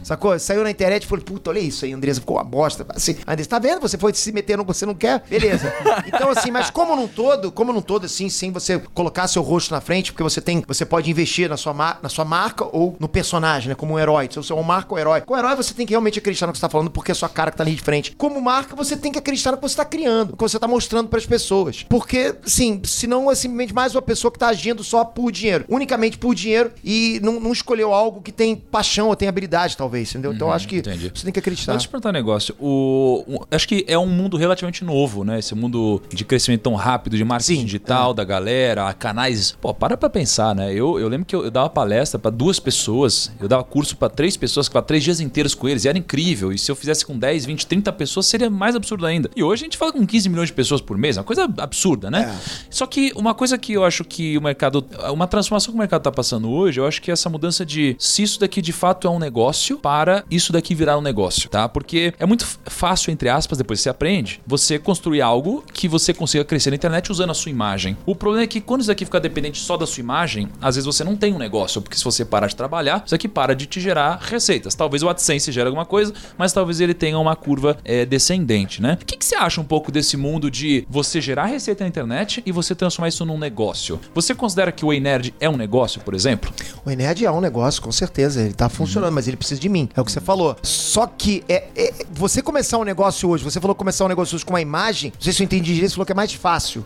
Sacou? Saiu na internet e falei, puta, olha isso aí, Andresa, ficou uma bosta. Assim, Andresa, tá vendo? Você foi se meter no que você não quer? Beleza. Então, assim, mas como num todo, como num todo, assim, sem você colocar seu rosto na frente, porque você tem, você pode investir na sua, na sua marca ou no personagem, né? Como um herói. Se você é uma marca ou herói. Com herói, você tem que realmente acreditar no que você tá falando, porque é a sua cara que tá ali de frente. Como marca, você tem que acreditar no que você tá criando, no que você tá mostrando pras pessoas. Porque, sim, senão é simplesmente mais uma pessoa que tá agindo só por dinheiro. Unicamente por dinheiro e não, não escolheu algo que tem paixão ou tem habilidade, talvez, entendeu? Então, eu acho que entendi. você tem que acreditar. Deixa eu te perguntar um negócio. O, o- acho que é um mundo relativamente novo, né? Esse mundo de crescimento tão rápido, de marketing Sim, digital, da galera, canais. Pô, para pra pensar, né? Eu, eu lembro que eu, eu dava palestra pra duas pessoas, eu dava curso pra três pessoas, ficava três dias inteiros com eles, e era incrível. E se eu fizesse com 10, 20, 30 pessoas, seria mais absurdo ainda. E hoje a gente fala com 15 milhões de pessoas por mês, é uma coisa absurda, né? Só que uma coisa que eu acho que o mercado. Uma transformação que o mercado tá passando hoje, eu acho que é essa mudança de se isso daqui de fato é um negócio para isso daqui virar um negócio, tá? Porque é muito fácil, entre aspas, depois que você aprende, você construir algo que você consiga crescer na internet usando a sua imagem. O problema é que quando isso aqui fica dependente só da sua imagem, às vezes você não tem um negócio, porque se você parar de trabalhar, isso aqui para de te gerar receitas. Talvez o AdSense gere alguma coisa, mas talvez ele tenha uma curva é, descendente, né? O que, que você acha um pouco desse mundo de você gerar receita na internet e você transformar isso num negócio? Você considera que o Ei Nerd é um negócio, por exemplo? O Enerd é um negócio, com certeza. Ele tá funcionando, mas ele precisa de mim. É o que você falou. Só que é, é- você começar um negócio hoje, você falou começar um negócio hoje com uma imagem, não sei se eu entendi direito, você falou que é mais fácil.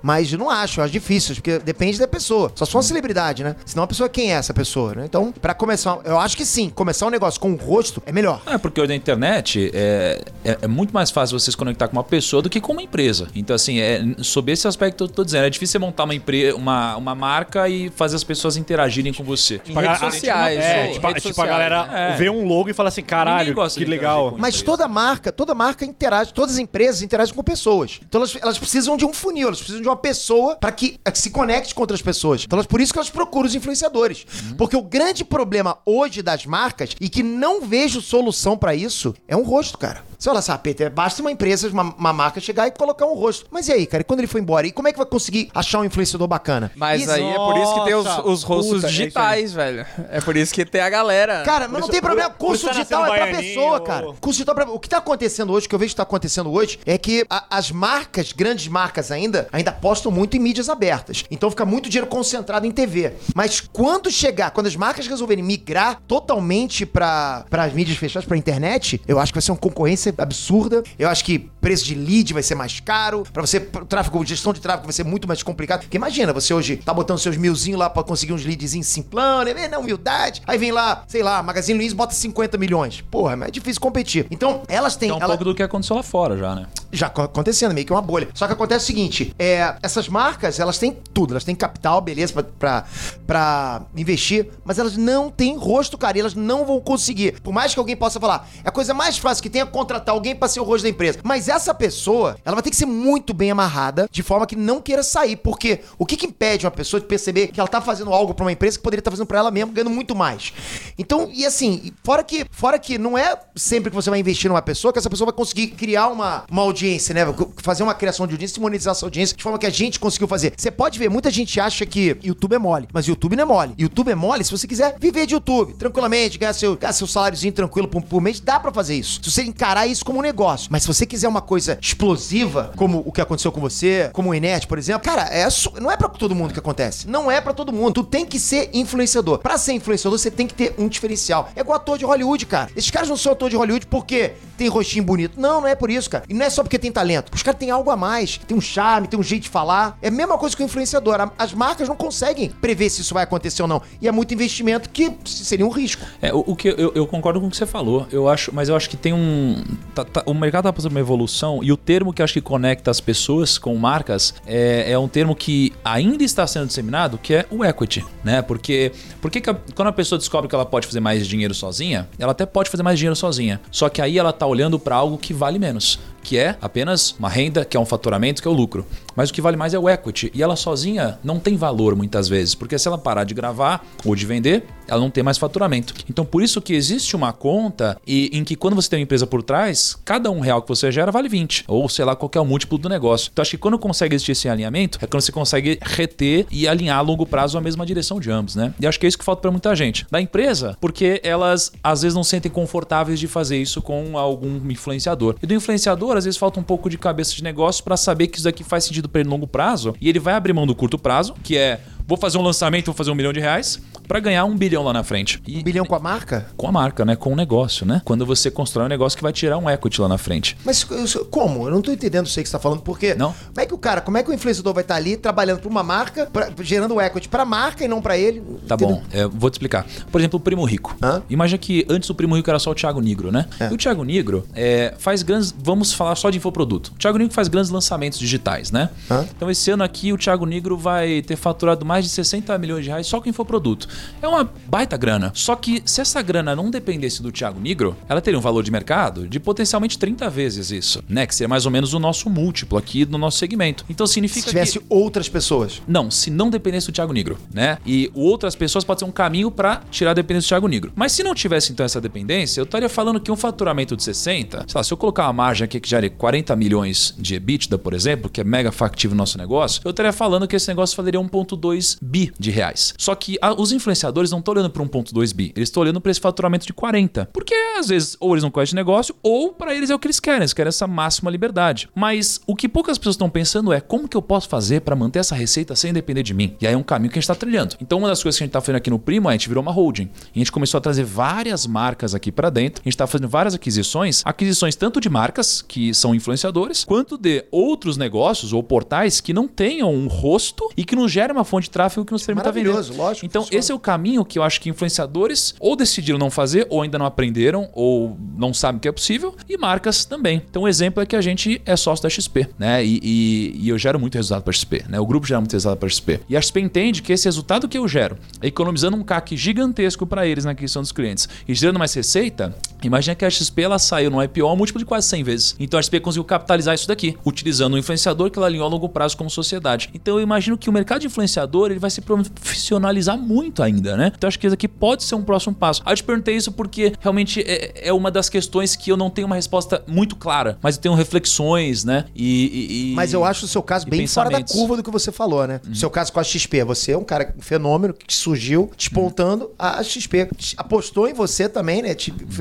Mas eu não acho, eu acho difícil, porque depende da pessoa. Só se for uma celebridade, né? Senão a pessoa, quem é essa pessoa, né? Então, pra começar, eu acho que sim, começar um negócio com o rosto é melhor. É, porque hoje na internet é, é, é muito mais fácil você se conectar com uma pessoa do que com uma empresa. Então, assim, é, sob esse aspecto que eu tô dizendo, é difícil você montar uma, empre uma, uma marca e fazer as pessoas interagirem com você. Em redes sociais. É, ou tipo, a- redes tipo a sociais, galera né? É. vê um logo e fala assim, caralho, que legal. Mas toda marca, toda marca interage, todas as empresas interagem com pessoas. Então elas, elas precisam de um funil, elas precisam de uma pessoa para que, que se conecte com outras pessoas. Então elas, por isso que elas procuram os influenciadores. Porque o grande problema hoje das marcas, e que não vejo solução para isso, é um rosto, cara. Você olha assim, ah, Peter, basta uma empresa, uma, uma marca chegar e colocar um rosto. Mas e aí, cara, e quando ele for embora? E como é que vai conseguir achar um influenciador bacana? Mas Isso- aí é por isso que tem os, os rostos puta, é digitais, velho. É por isso que tem a galera. Cara, mas não tem problema. Curso tá digital é pra pessoa, ou- cara. Curso digital é pra... O que tá acontecendo hoje, o que eu vejo que tá acontecendo hoje, é que a- as marcas, grandes marcas ainda, ainda apostam muito em mídias abertas. Então fica muito dinheiro concentrado em TV. Mas quando chegar, quando as marcas resolverem migrar totalmente pra, as mídias fechadas, pra internet, eu acho que vai ser uma concorrência absurda. Eu acho que preço de lead vai ser mais caro. Pra você, pro tráfego, gestão de tráfego vai ser muito mais complicado. Porque imagina, você hoje tá botando seus milzinhos lá pra conseguir uns leadzinhos simplão, né? Na humildade. Aí vem lá, sei lá, Magazine Luiza bota 50 milhões. Porra, mas é difícil competir. Então, elas têm. É um ela- pouco do que aconteceu lá fora já, né? já co- acontecendo, meio que uma bolha. Só que acontece o seguinte: é, essas marcas, elas têm tudo, elas têm capital, beleza, pra, pra, pra investir, mas elas não têm rosto, cara, e elas não vão conseguir. Por mais que alguém possa falar, é a coisa mais fácil que tem é contratar alguém pra ser o rosto da empresa. Mas essa pessoa, ela vai ter que ser muito bem amarrada, de forma que não queira sair. Porque o que, que impede uma pessoa de perceber que ela tá fazendo algo pra uma empresa que poderia estar fazendo pra ela mesma, ganhando muito mais? Então, e assim, fora que, fora que não é sempre que você vai investir numa pessoa que essa pessoa vai conseguir criar uma, uma audiência, né? Fazer uma criação de audiência e monetizar essa audiência de forma que a gente conseguiu fazer. Você pode ver, muita gente acha que YouTube é mole, mas YouTube não é mole. YouTube é mole se você quiser viver de YouTube tranquilamente, ganhar seu, ganhar seu saláriozinho tranquilo por, por mês, dá pra fazer isso. Se você encarar isso como um negócio. Mas se você quiser uma coisa explosiva, como o que aconteceu com você, como o Inet, por exemplo, cara, é não é pra todo mundo que acontece. Não é pra todo mundo. Tu tem que ser influenciador. Pra ser influenciador, você tem que ter um diferencial. É igual ator de Hollywood, cara. Esses caras não são ator de Hollywood porque tem rostinho bonito. Não, não é por isso, cara. E não é só porque tem talento. Os caras têm algo a mais. Tem um charme, tem um jeito de falar. É a mesma coisa que o influenciador. As marcas não conseguem prever se isso vai acontecer ou não. E é muito investimento que seria um risco. É, o, o que eu, eu concordo com o que você falou. Eu acho, mas eu acho que tem um. tá- tá- o mercado tá passando uma evolução e o termo que acho que conecta as pessoas com marcas é, é um termo que ainda está sendo disseminado, que é o equity, né? Porque, porque que a- quando a pessoa descobre que ela pode fazer mais dinheiro sozinha, ela até pode fazer mais dinheiro sozinha. Só que aí ela tá olhando para algo que vale menos, que é apenas uma renda, que é um faturamento, que é o lucro. Mas o que vale mais é o equity. E ela sozinha não tem valor muitas vezes, porque se ela parar de gravar ou de vender, ela não tem mais faturamento. Então por isso que existe uma conta e, em que quando você tem uma empresa por trás, cada um real que você gera vale 20. Ou sei lá, qualquer múltiplo do negócio. Então acho que quando consegue existir esse alinhamento, é quando você consegue reter e alinhar a longo prazo a mesma direção de ambos, né? E acho que é isso que falta para muita gente. Da empresa, porque elas às vezes não se sentem confortáveis de fazer isso com algum influenciador. E do influenciador, às vezes falta um pouco de cabeça de negócio para saber que isso daqui faz sentido para ele no longo prazo e ele vai abrir mão do curto prazo, que é vou fazer um lançamento, vou fazer um milhão de reais, para ganhar um bilhão lá na frente. E Um bilhão com a marca? com a marca, né? Com o negócio, né? Quando você constrói um negócio que vai tirar um equity lá na frente. Mas como? Eu não tô entendendo isso aí que você tá falando. Porque Não? como é que o cara, como é que o influenciador vai estar ali trabalhando pra uma marca, pra- gerando equity pra marca e não pra ele? Tá Entendeu? bom, é, vou te explicar. Por exemplo, o Primo Rico. Hã? Imagina que antes o Primo Rico era só o Thiago Negro, né? É. E o Thiago Negro é, faz grandes. Vamos falar só de infoproduto. O Thiago Negro faz grandes lançamentos digitais, né? Hã? Então esse ano aqui o Thiago Negro vai ter faturado mais de 60 milhões de reais só com infoproduto. É uma baita grana. Só que se essa grana não dependesse do Thiago Negro, ela teria um valor de mercado de potencialmente 30 vezes isso, né? Que seria mais ou menos o nosso múltiplo aqui no nosso segmento. Então significa Se tivesse que outras pessoas. não, se não dependesse do Thiago Negro, né? E outras pessoas pode ser um caminho pra tirar a dependência do Thiago Negro. Mas se não tivesse então essa dependência, eu estaria falando que um faturamento de 60, sei lá, se eu colocar uma margem aqui que gere 40 milhões de EBITDA, por exemplo, que é mega factível no nosso negócio, eu estaria falando que esse negócio valeria 1.2 bi de reais. Só que a- os influenciadores não estão olhando para 1.2 bi, eles estão olhando para esse faturamento de 40. Porque às vezes ou eles não conhecem negócio ou para eles é o que eles querem, eles querem essa máxima liberdade. Mas o que poucas pessoas estão pensando é como que eu posso fazer para manter essa receita sem depender de mim. E aí é um caminho que a gente está trilhando. Então uma das coisas que a gente está fazendo aqui no Primo, é a gente virou uma holding. E a gente começou a trazer várias marcas aqui para dentro. A gente está fazendo várias aquisições, aquisições tanto de marcas que são influenciadores, quanto de outros negócios ou portais que não tenham um rosto e que não gerem uma fonte de tráfego que nos permita vender. Maravilhoso, lógico, Então esse esse o caminho que eu acho que influenciadores ou decidiram não fazer, ou ainda não aprenderam, ou não sabem que é possível, e marcas também. Então, o exemplo é que a gente é sócio da XP, né? E, e- e eu gero muito resultado para XP, né? O grupo gera muito resultado para XP. E a XP entende que esse resultado que eu gero, economizando um CAC gigantesco para eles na aquisição dos clientes e gerando mais receita, imagina que a XP ela saiu no IPO a um múltiplo de quase 100 vezes. Então a XP conseguiu capitalizar isso daqui, utilizando o influenciador que ela alinhou a longo prazo como sociedade. Então eu imagino que o mercado de influenciador ele vai se profissionalizar muito ainda, né? Então acho que isso aqui pode ser um próximo passo. Aí eu te perguntei isso porque realmente é, é uma das questões que eu não tenho uma resposta muito clara, mas eu tenho reflexões, né? E, e- Mas eu acho o seu caso bem fora da. Uhum. curva do que você falou, né? O seu caso com a XP. Você é um cara, um fenômeno que surgiu despontando a XP. Apostou em você também, né?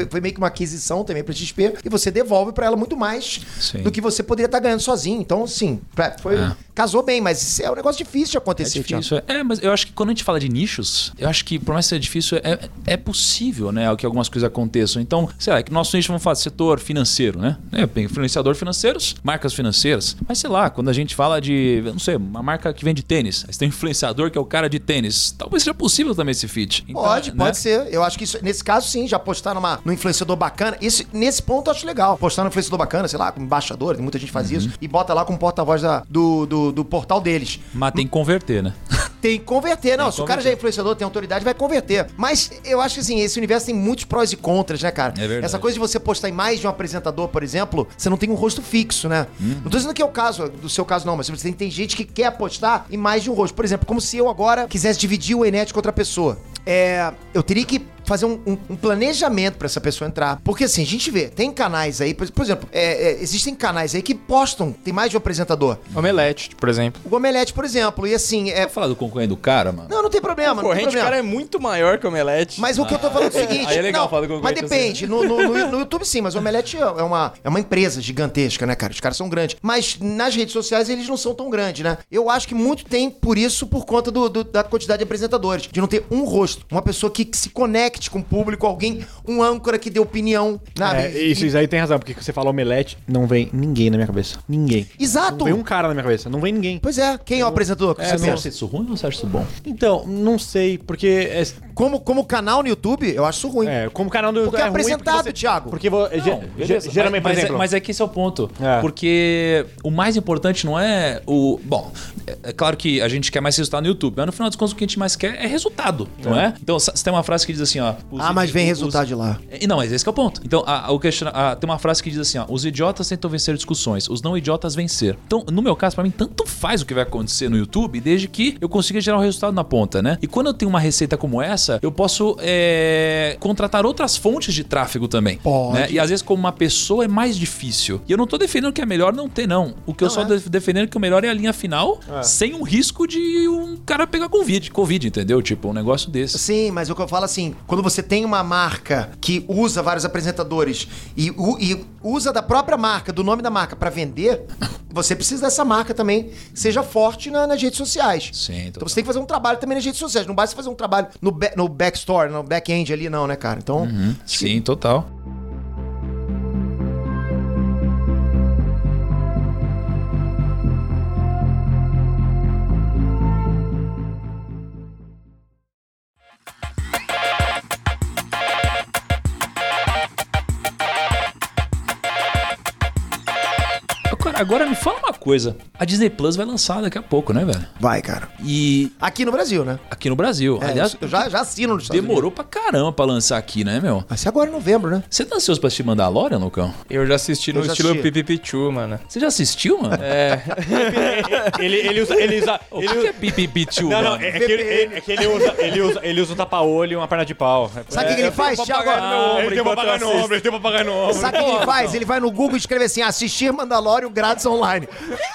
Foi, meio que uma aquisição também pra XP. E você devolve pra ela muito mais Sim. do que você poderia estar ganhando sozinho. Então, sim, foi, É. casou bem, mas é um negócio difícil de É acontecer, Thiago. difícil. É, mas eu acho que quando a gente fala de nichos, eu acho que por mais que seja difícil, é, é possível, né? Que algumas coisas aconteçam. Então, sei lá, é que nosso nicho, vamos falar, setor financeiro, né? É, tem influenciador financeiros, marcas financeiras. Mas sei lá, quando a gente fala de, não sei, uma marca que vende tênis, aí você tem um influenciador que é o cara de tênis. Talvez seja possível também esse fit. Então, Pode, né? pode ser. Eu acho que isso, nesse caso, sim, já postar numa, num influenciador bacana. Isso, nesse ponto eu acho legal. Postar num influenciador bacana, sei lá, como embaixador, muita gente faz Uhum. isso, e bota lá como porta-voz da- do, do, do portal deles. Mas tem que converter, né? Tem que converter, não. Se o cara já é influenciador, tem autoridade, vai converter. Mas eu acho que assim, esse universo tem muitos prós e contras, né, cara? É verdade. Essa coisa de você postar em mais de um apresentador, por exemplo, você não tem um rosto fixo, né? Uhum. Não tô dizendo que é o caso, do seu caso não, mas você tem, tem gente que quer apostar em mais de um rosto. Por exemplo, como se eu agora quisesse dividir o Enet com outra pessoa. É, eu teria que fazer um, um- um planejamento pra essa pessoa entrar. Porque assim, a gente vê, tem canais aí, por, por exemplo, é, é, existem canais aí que postam, tem mais de um apresentador. Omelete, por exemplo. O Omelete, por exemplo, e assim, é. Falar do concorrente do cara, mano? Não, não tem problema, não tem Corrente, problema. cara, é muito maior que o Omelete. Mas o que eu tô falando é o seguinte. Aí é legal não, falar do Mas concorrente depende. No, no- no- no YouTube, sim, mas o Omelete é uma, é uma empresa gigantesca, né, cara? Os caras são grandes. Mas nas redes sociais eles não são tão grandes, né? Eu acho que muito tem por isso, por conta do- do- da quantidade de apresentadores. De não ter um rosto. Uma pessoa que, que se conecte com o público, alguém, um âncora que dê opinião. Sabe? É, isso, isso aí tem razão, porque você fala omelete, não vem ninguém na minha cabeça. Ninguém. Exato. Não vem um cara na minha cabeça, não vem ninguém. Pois é, quem é o apresentador? que É, você você pensa? isso ruim ou você acha isso bom? Então, não sei, porque. É, Como, como canal no YouTube, eu acho isso ruim. é, como canal do Porque é ruim apresentado, você- Thiago. Porque vo- ge- Não, ge- geralmente, por mas, exemplo. É, mas é que esse é o ponto. É. Porque o mais importante não é o. Bom, é, é claro que a gente quer mais resultado no YouTube, mas no final das contas o que a gente mais quer é resultado, não é? Então, você tem uma frase que diz assim, ó. Ah, mas vem os- resultado de lá. É, Não, mas esse que é o ponto. Então, a- a- o questiona- a- tem uma frase que diz assim, ó, os idiotas tentam vencer discussões, os não idiotas vencer. Então, no meu caso, pra mim, tanto faz o que vai acontecer no YouTube, desde que eu consiga gerar o resultado na ponta, né? E quando eu tenho uma receita como essa, eu posso é, contratar outras fontes de tráfego também. Pode. né? E às vezes, como uma pessoa, é mais difícil. E eu não tô defendendo que é melhor não ter, não. O que eu Não só é. def- defendendo é que o melhor é a linha final, sem um risco de um cara pegar Covid, Covid, entendeu? Tipo, um negócio desse. Sim, mas o que eu falo assim, quando você tem uma marca que usa vários apresentadores e, u- e usa da própria marca, do nome da marca pra vender, você precisa dessa marca também seja forte na- nas redes sociais. Sim, Então você tem que fazer um trabalho também nas redes sociais. Não basta fazer um trabalho no, no backstore, no back-end ali, não, né, cara? Então, Sim, total. Agora, me fala uma coisa. A Disney Plus vai lançar daqui a pouco, né, velho? vai, cara. E Aqui no Brasil, né? aqui no Brasil. É, Aliás, eu já, já assino nos Estados demorou pra caramba pra lançar aqui, né, meu? Vai ser agora em novembro, né? Você tá ansioso pra assistir Mandalorian, Lucão? Eu já assisti no Eu já estilo assisti. Pipipichu, mano. Você já assistiu, mano? É, ele, ele usa. Ele usa O ele que, usa- que é pipipichu, Não, não, mano? é, é que, ele, é- é que ele usa, ele usa, ele usa um tapa-olho e uma perna de pau. Sabe o que, que ele faz, Thiago? ele tem um papagaio no ombro, ele tem um papagaio no ombro. Sabe o que ele faz? Ele vai no Google e escreve assim: assistir Mandalorian grátis online.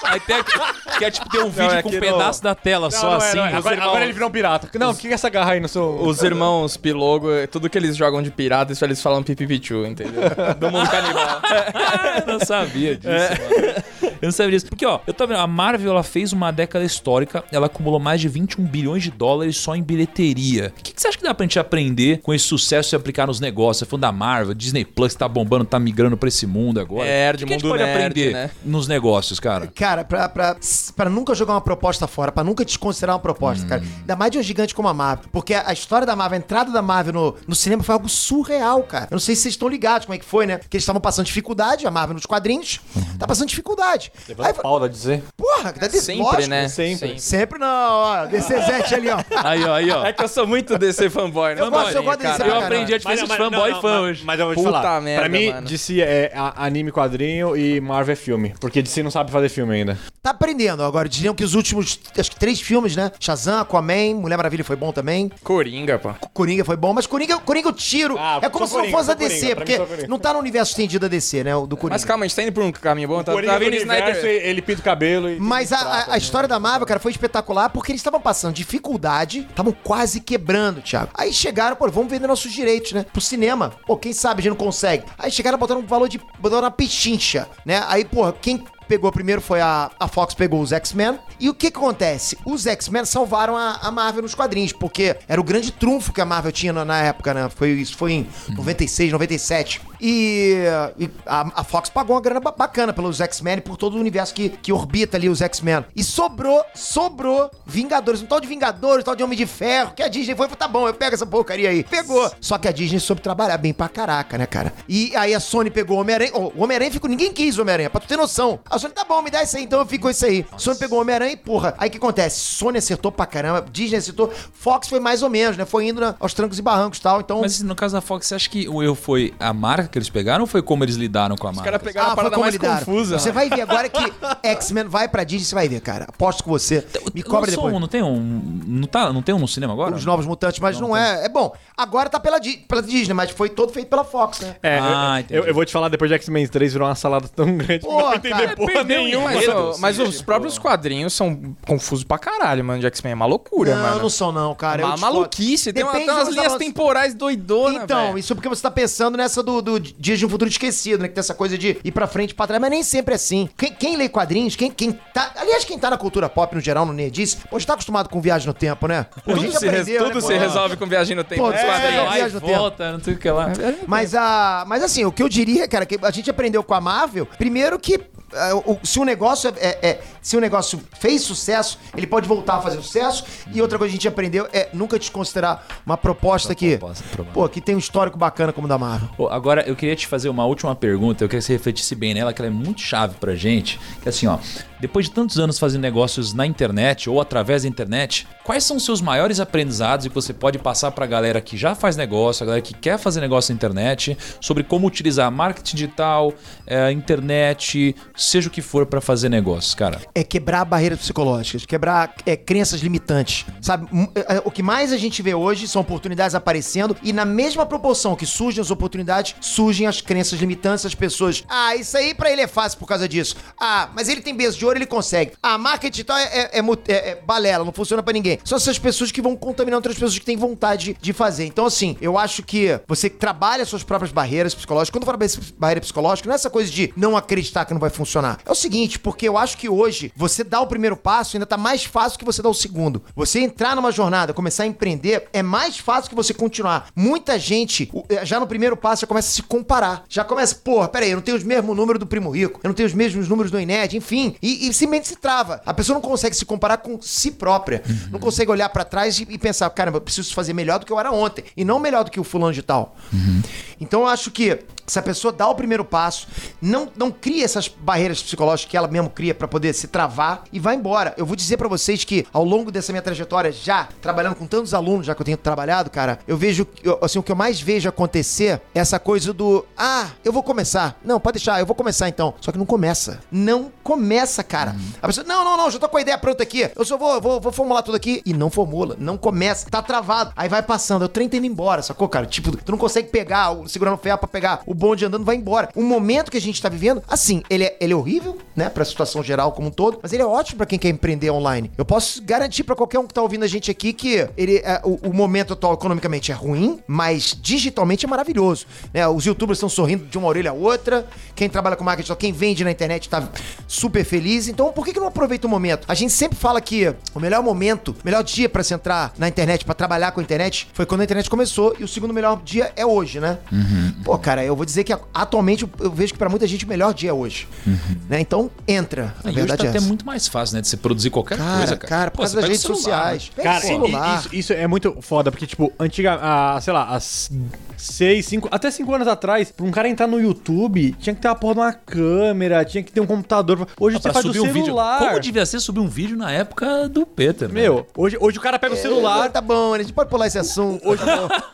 Aí tem aqui, que é tipo ter um vídeo é com um pedaço da tela só é, assim. não é. Os Agora, irmãos- agora ele virou um pirata. Não, o que é essa garra aí no seu. os irmãos Pilogo, tudo que eles jogam de pirata, isso eles falam Pipipichu, entendeu? Do mundo canibal. Eu não sabia disso, mano. Eu não sabia disso. Porque, ó, eu tô vendo, a Marvel, ela fez uma década histórica, ela acumulou mais de 21 bilhões de dólares só em bilheteria. O que, que você acha que dá pra gente aprender com esse sucesso e aplicar nos negócios? Você falando da Marvel, Disney Plus tá bombando, tá migrando pra esse mundo agora. Nerd, o que, que a gente mundo pode nerd, aprender né? nos negócios, cara? Cara, pra, pra, pra nunca jogar uma proposta fora, pra nunca desconsiderar uma proposta, cara. Ainda mais de um gigante como a Marvel. Porque a, a história da Marvel, a entrada da Marvel no, no cinema foi algo surreal, cara. Eu não sei se vocês estão ligados como é que foi, né? Que eles estavam passando dificuldade, a Marvel nos quadrinhos, tá passando dificuldade. Aí, Paulo a dizer. porra, que dá de- Sempre, lógico, né? sempre. Sempre não, ó. DCZ ali, ó. Aí, ó, aí, ó. É que eu sou muito DC fanboy, né? Eu gosto- eu gosto Caralho. Eu aprendi a diferença de fanboy e fã hoje. Mas eu vou te Puta falar. merda, pra mim, mano. DC é a- anime, quadrinho e Marvel é filme. Porque DC não sabe fazer filme ainda. Tá aprendendo. Agora, diriam que os últimos, acho que três filmes, né? Shazam, Aquaman, Mulher Maravilha foi bom também. Coringa, pô. Coringa foi bom, mas Coringa, Coringa eu tiro. Ah, é como se não fosse a DC, porque não tá no universo estendido da DC, né? O do Coringa. Mas calma, a gente tá indo por um caminho bom. Tá, Coringa tá do vindo universo, Snyder. ele pinta o cabelo e... Mas a, a- a história da Marvel, cara, foi espetacular porque eles estavam passando dificuldade, estavam quase quebrando, Thiago. Aí chegaram, pô, vamos vender nossos direitos, né? Pro cinema. Pô, quem sabe a gente não consegue. Aí chegaram botando um valor de. botaram uma pechincha, né? Aí, pô, quem pegou primeiro foi a, a Fox pegou os X-Men. E o que que acontece? Os X-Men salvaram a, a Marvel nos quadrinhos, porque era o grande trunfo que a Marvel tinha na, na época, né? Foi, isso foi em 96, 97. E, e a, a Fox pagou uma grana ba- bacana pelos X-Men e por todo o universo que, que orbita ali os X-Men. E sobrou, sobrou Vingadores, um tal de Vingadores, um tal de Homem de Ferro, que a Disney foi, tá bom, eu pego essa porcaria aí. Pegou. Só que a Disney soube trabalhar bem pra caraca, né, cara? E aí a Sony pegou o Homem-Aranha. o Homem-Aranha ficou, ninguém quis o Homem-Aranha, pra tu ter noção. A Sony, tá bom, me dá isso aí, então eu fico com isso aí. Sony pegou o Homem-Aranha e, porra, aí o que acontece? Sony acertou pra caramba, Disney acertou, Fox foi mais ou menos, né? Foi indo na- aos trancos e barrancos e tal, então... Mas no caso da Fox, você acha que o erro foi a marca que eles pegaram ou foi como eles lidaram com a Os marca? caras pegaram a Ah, foi parada como mais lidaram. confusa. Você vai ver agora que X-Men vai pra Disney, você vai ver, cara. Aposto com você. Me cobra depois. um, não tem um. Não, tá, não tem um no cinema agora? Os Novos Mutantes, mas não, é. É bom. Agora tá pela, pela Disney, mas foi todo feito pela Fox, né? É, Ah, eu- eu, eu vou te falar, depois de X-Men 3 virou uma salada tão grande que não Pô, entender cara, porra perdeu nenhuma. Mas, ó, mas os próprios quadrinhos são confusos pra caralho, mano, de X-Men. É uma loucura, não, mano. não são não, cara. Eu uma discordo. maluquice. Tem, uma, tem umas onde linhas tá- temporais doidonas, Então, velho. isso porque você tá pensando nessa do, do Dias de um Futuro Esquecido, né? Que tem essa coisa de ir pra frente e pra trás, mas nem sempre é assim. Quem, quem lê quadrinhos, quem, quem tá. Aliás, quem tá na cultura pop no geral, no Nerdice, pô, já tá acostumado com viagem no tempo, né? Pô, Tudo, gente se, res- aprendeu, tudo né, se resolve com viagem no tempo. Pô, é, é, viagem no tempo. volta, não sei o que lá. Mas, a, mas assim, o que eu diria, cara, que a gente aprendeu com a Marvel, primeiro que se o negócio é, é- é- se o negócio fez sucesso, ele pode voltar a fazer sucesso. E outra coisa que a gente aprendeu é nunca desconsiderar uma proposta que, proposta, proposta. pô, que tem um histórico bacana como o da Marvel. Pô, agora, eu queria te fazer uma última pergunta. Eu queria que você refletisse bem nela, que ela é muito chave pra gente. Que é assim, ó. Depois de tantos anos fazendo negócios na internet ou através da internet, quais são os seus maiores aprendizados e que você pode passar pra galera que já faz negócio, a galera que quer fazer negócio na internet, sobre como utilizar marketing digital, eh, internet, seja o que for pra fazer negócios, cara? É quebrar barreiras psicológicas, quebrar é, crenças limitantes, sabe? M- é, O que mais a gente vê hoje são oportunidades aparecendo e na mesma proporção que surgem as oportunidades, surgem as crenças limitantes, as pessoas. Ah, isso aí pra ele é fácil por causa disso. Ah, mas ele tem beijo de ouro, ele consegue. Ah, marketing digital é, é- é é- é balela, não funciona pra ninguém. São essas pessoas que vão contaminar outras pessoas que têm vontade de fazer. Então, assim, eu acho que você trabalha suas próprias barreiras psicológicas. Quando eu falo barreira psicológica, não é essa coisa de não acreditar que não vai funcionar. É o seguinte, porque eu acho que hoje você dar o primeiro passo ainda tá mais fácil que você dar o segundo. Você entrar numa jornada, começar a empreender, é mais fácil que você continuar. Muita gente, eh, já no primeiro passo, já começa a se comparar. Já começa, porra, peraí, eu não tenho os mesmos números do Primo Rico, eu não tenho os mesmos números do Inéd, enfim. E, e simplesmente se trava. A pessoa não consegue se comparar com si própria. Não consegue olhar pra trás e, e pensar, caramba, eu preciso fazer melhor do que eu era ontem. E não melhor do que o fulano de tal. Então eu acho que se a pessoa dá o primeiro passo, não, não cria essas barreiras psicológicas que ela mesmo cria pra poder se travar e vai embora. Eu vou dizer pra vocês que ao longo dessa minha trajetória, já trabalhando com tantos alunos, já que eu tenho trabalhado, cara, eu vejo, eu- assim, o que eu mais vejo acontecer é essa coisa do, ah, eu vou começar. Não, pode deixar, eu vou começar então. Só que não começa. Não começa, cara. A pessoa, não, não, não, já tô com a ideia pronta aqui. Eu só vou, vou, vou formular tudo aqui. E não formula, não começa. Tá travado. Aí vai passando, o trem tá indo embora, sacou, cara? Tipo, tu não consegue pegar, o- segurar no ferro pra pegar o bonde andando vai embora. O momento que a gente tá vivendo, assim, ele é, ele é horrível, né, pra situação geral como um todo, mas ele é ótimo pra quem quer empreender online. Eu posso garantir pra qualquer um que tá ouvindo a gente aqui que ele, é, o, o momento atual economicamente é ruim, mas digitalmente é maravilhoso. Né? Os youtubers estão sorrindo de uma orelha a outra, quem trabalha com marketing, quem vende na internet tá super feliz. Então, por que, que não aproveita o momento? A gente sempre fala que o melhor momento, o melhor dia pra se entrar na internet, pra trabalhar com a internet, foi quando a internet começou e o segundo melhor dia é hoje, né? Pô, cara, eu vou dizer que atualmente eu vejo que para muita gente o melhor dia é hoje. Uhum. Né? Então, entra. A e verdade hoje tá é até muito mais fácil, né? De você produzir qualquer cara, coisa, cara. Cara, por causa das redes sociais. Cara. Isso, isso, é muito foda, porque, tipo, antiga, ah, sei lá, as 6, 5, até cinco anos atrás, pra um cara entrar no YouTube, tinha que ter uma porra de uma câmera, tinha que ter um computador. Hoje ah, você faz subir celular. Um vídeo. Como devia ser subir um vídeo na época do Peter, né? Meu, hoje, hoje o cara pega o é, celular. Tá bom, a gente pode pular esse assunto. Hoje,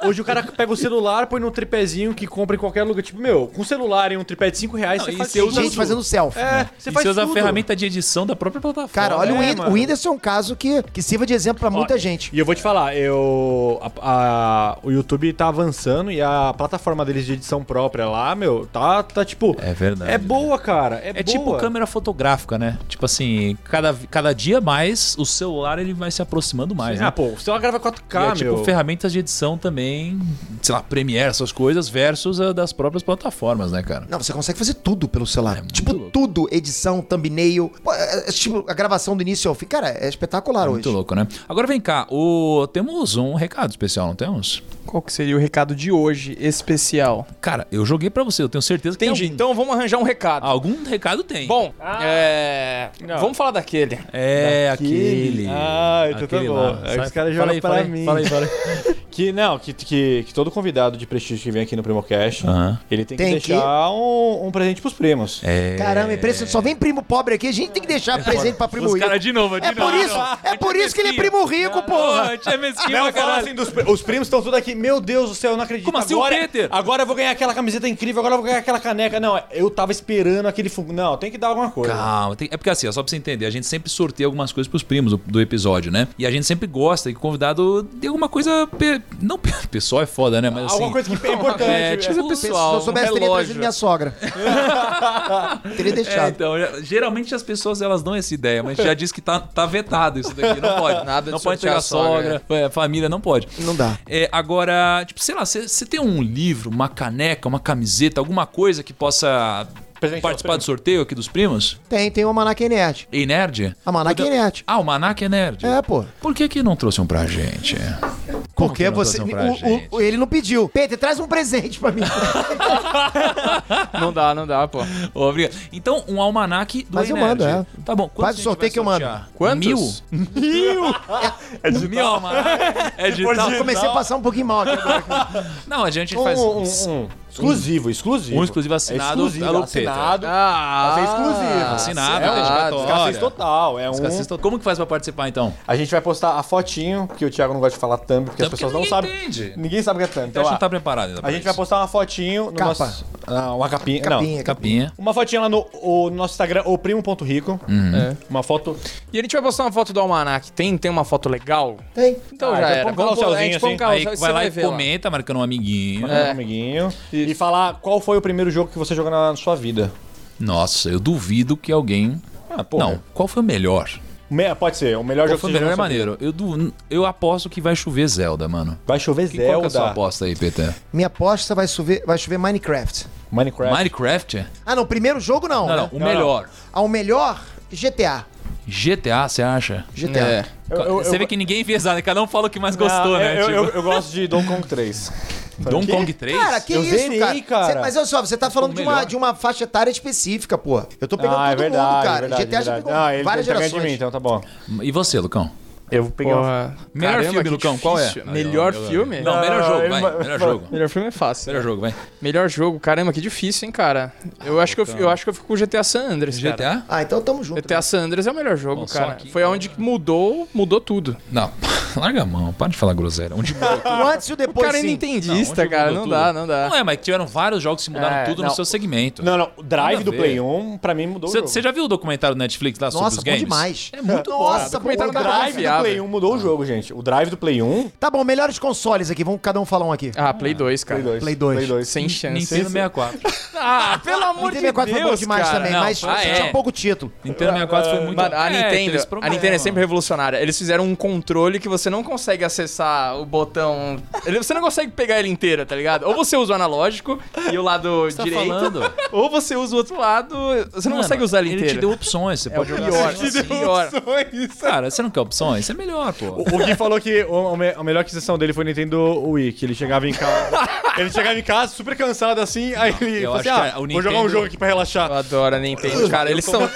hoje o cara pega o celular, põe num tripézinho que compra em qualquer lugar. Tipo, meu, com celular e um tripé de cinco reais, Não, você faz usa gente fazendo selfie. É, né? você e faz você usa tudo. a ferramenta de edição da própria plataforma. Cara, olha, é, o, o Whindersson é um caso que, que sirva de exemplo pra muita gente. E eu vou te falar, eu. A, a, o YouTube tá avançando e a plataforma deles de edição própria lá, meu, tá, tá tipo. É verdade. É boa, cara. É, É tipo boa. câmera fotográfica, né? Tipo assim, cada, cada dia mais o celular ele vai se aproximando mais, Ah, né? pô, o celular grava 4K, e é tipo meu. ferramentas de edição também, sei lá, Premiere, essas coisas, versus a das próprias plataformas, né, cara? Não, você consegue fazer tudo pelo celular. É muito tipo, louco. tudo. Edição, thumbnail. É- é tipo, a gravação do início ao fim. Cara, é espetacular Muito hoje. louco, né? Agora vem cá, o... temos um recado especial, não temos? Qual que seria o recado de hoje, especial? Cara, eu joguei pra você, eu tenho certeza que Entendi. tem algum. Então vamos arranjar um recado. Algum recado tem. Bom, é... Não. vamos falar daquele. é Daquele? aquele. Ah, então tá Aquele bom. lá. É que Sai- os caras jogam fala aí, mim. Fala aí, fala aí. Que não, que, que, que todo convidado de prestígio que vem aqui no Primocast, Aham. ele tem que Tem que- deixar um, um presente pros primos. É... Caramba, impressionante. Só vem primo pobre aqui. A gente tem que deixar presente pra primo Os rico. caras de novo, de É novo. por isso, é por isso que ele é primo rico, porra. Pô, tinha mesquinho Não, fala assim, dos, os primos estão tudo aqui. Meu Deus do céu, eu não acredito. Como assim, o agora, Peter? Agora eu vou ganhar aquela camiseta incrível, agora eu vou ganhar aquela caneca. Não, eu tava esperando aquele fogo. Não, tem que dar alguma coisa. Calma, tem- é porque assim, ó, só pra você entender, a gente sempre sorteia algumas coisas pros primos do, do episódio, né? E a gente sempre gosta que o convidado dê alguma coisa. Não, pe- pessoal é foda, né? Mas assim. Alguma coisa que é importante. É, é, tipo, Se pessoal, eu soubesse, teria trazido minha sogra. teria É, deixado. então, já- geralmente as pessoas elas dão essa ideia, mas já diz que tá, tá vetado isso daqui, não pode. Nada de não pode pegar a sogra. sogra, é, família, não pode. Não dá. É, agora, tipo, sei lá, você tem um livro, uma caneca, uma camiseta, alguma coisa que possa Presente participar do sorteio aqui dos primos? Tem, tem o Almanac Nerd. Ei, nerd? Almanac Pode- Nerd. Ah, o Manac é nerd. É, pô. Por que que não trouxe um pra gente? Como Porque você. um o- o- ele não pediu. Peter, traz um presente pra mim. Não dá, não dá, pô. Obrigado. Então, um almanac do Mas eu mando, é. Tá bom. Faz o gente sorteio que eu mando. Quantos? Mil? Mil? É de mil almanac? É de tal. Comecei a passar um pouquinho mal aqui agora. Não, a gente Um, faz... um, um. Exclusivo, exclusivo. Um exclusivo assinado É exclusivo, pelo assinado. Ah, Vai ser exclusivo. Assinado, é um dedicatória. escassez total. É um... Total. Como que faz pra participar, então? A gente vai postar a fotinho, porque o Thiago não gosta de falar thumb, porque as Thumb pessoas porque não sabem. entende. Ninguém sabe o que é thumb. Então, Então, a gente não tá preparado ainda a gente isso. vai postar uma fotinho no Capa. nosso. Ah, uma capinha. Capinha, Não. Capinha. Uma fotinha lá no, o- no nosso Instagram, o primo.rico. Uhum. Uma foto. E a gente vai postar uma foto do Almanac. Tem, tem uma foto legal? Tem. Então Ah, já já era. Vamos um assim. vai lá e comenta, marcando um amiguinho. É. um amiguinho. Isso. E falar qual foi o primeiro jogo que você jogou na sua vida. Nossa, eu duvido que alguém... Ah, pô. Não, qual foi o melhor? Me- Pode ser, o melhor Qual jogo foi o que você melhor é jogou na sua vida. maneiro. Eu, du... eu aposto que vai chover Zelda, mano. Vai chover Que, qual que é a sua Zelda. aposta aí, Peter? Minha aposta vai chover, vai chover Minecraft. Minecraft. Minecraft? Ah, não. Primeiro jogo não. Não, né? não, o Não, melhor. Ah, o melhor, GTA. GTA, você acha? GTA. É. Eu- eu- Você eu- vê que ninguém fez nada, cada um fala o que mais Não, gostou, né? Eu, Tipo, eu- eu gosto de Donkey Kong 3. Donkey Quê? Kong 3? Cara, que Eu isso, zerei, cara? cara. Cê- mas olha só, você tá falando de uma, de uma faixa etária específica, pô. Eu tô pegando ah, todo é verdade, mundo, cara. é verdade, GTA já verdade. pegou Ah, várias tá gerações. de mim, então tá bom. E você, Lucão? Eu peguei uma... Porra. Melhor Caramba, filme, Lucão, qual é? Melhor filme? Não, melhor jogo, vai. Melhor jogo. Melhor filme é fácil. Melhor jogo, vai. Melhor jogo, caramba, que difícil, hein, cara. Eu acho que eu, eu acho que eu fico com o GTA San Andreas, cara. GTA? Ah, então tamo junto. GTA San Andreas é o melhor jogo, Bom, cara. aqui, Foi aonde que mudou, mudou tudo. Não, larga a mão, para de falar groselha. Onde mudou? O antes e o O depois, cara é nintendista, Não, onde cara. Não dá, tudo? não dá. Não é, mas tiveram vários jogos que mudaram É, tudo no não. seu segmento. Não, não, o Drive do. Play 1, pra mim, mudou o jogo. Você já viu o documentário do Netflix lá sobre Nossa, os games? demais. É muito bom. Nossa, documentário da cara. Drive, jogava. Play 1 mudou o jogo, gente. O drive do Play 1. Tá bom, melhores consoles aqui. Vamos cada um falar um aqui. Ah, Play 2, cara. Play 2. Play 2. Play 2. Sem chance. Nintendo 64. Ah, pelo amor Nintendo de 64 Deus, foi bom demais cara. também, Não, mas ah, tinha é. um pouco título. Nintendo 64 foi muito... Mano, a É, Nintendo, aqueles a. Nintendo é sempre revolucionária. Eles fizeram um controle que você não consegue acessar o botão. ele- Você não consegue pegar ele inteiro, tá ligado? Ou você usa o analógico e o lado Você tá direito, falando? ou você usa o outro lado. Você não Mano, consegue usar ele Ele inteiro. te deu opções, você É pode o jogar pior, assim, te assim. deu pior. Cara, você não quer opções? É melhor, pô. O Gui falou que o- o me- a melhor aquisição dele foi o Nintendo Wii, que ele chegava em casa. ele chegava em casa super cansado assim, aí ele falou assim: ah, o vou jogar um Nintendo- jogo aqui pra relaxar. Eu adoro a Nintendo, cara. Eles são.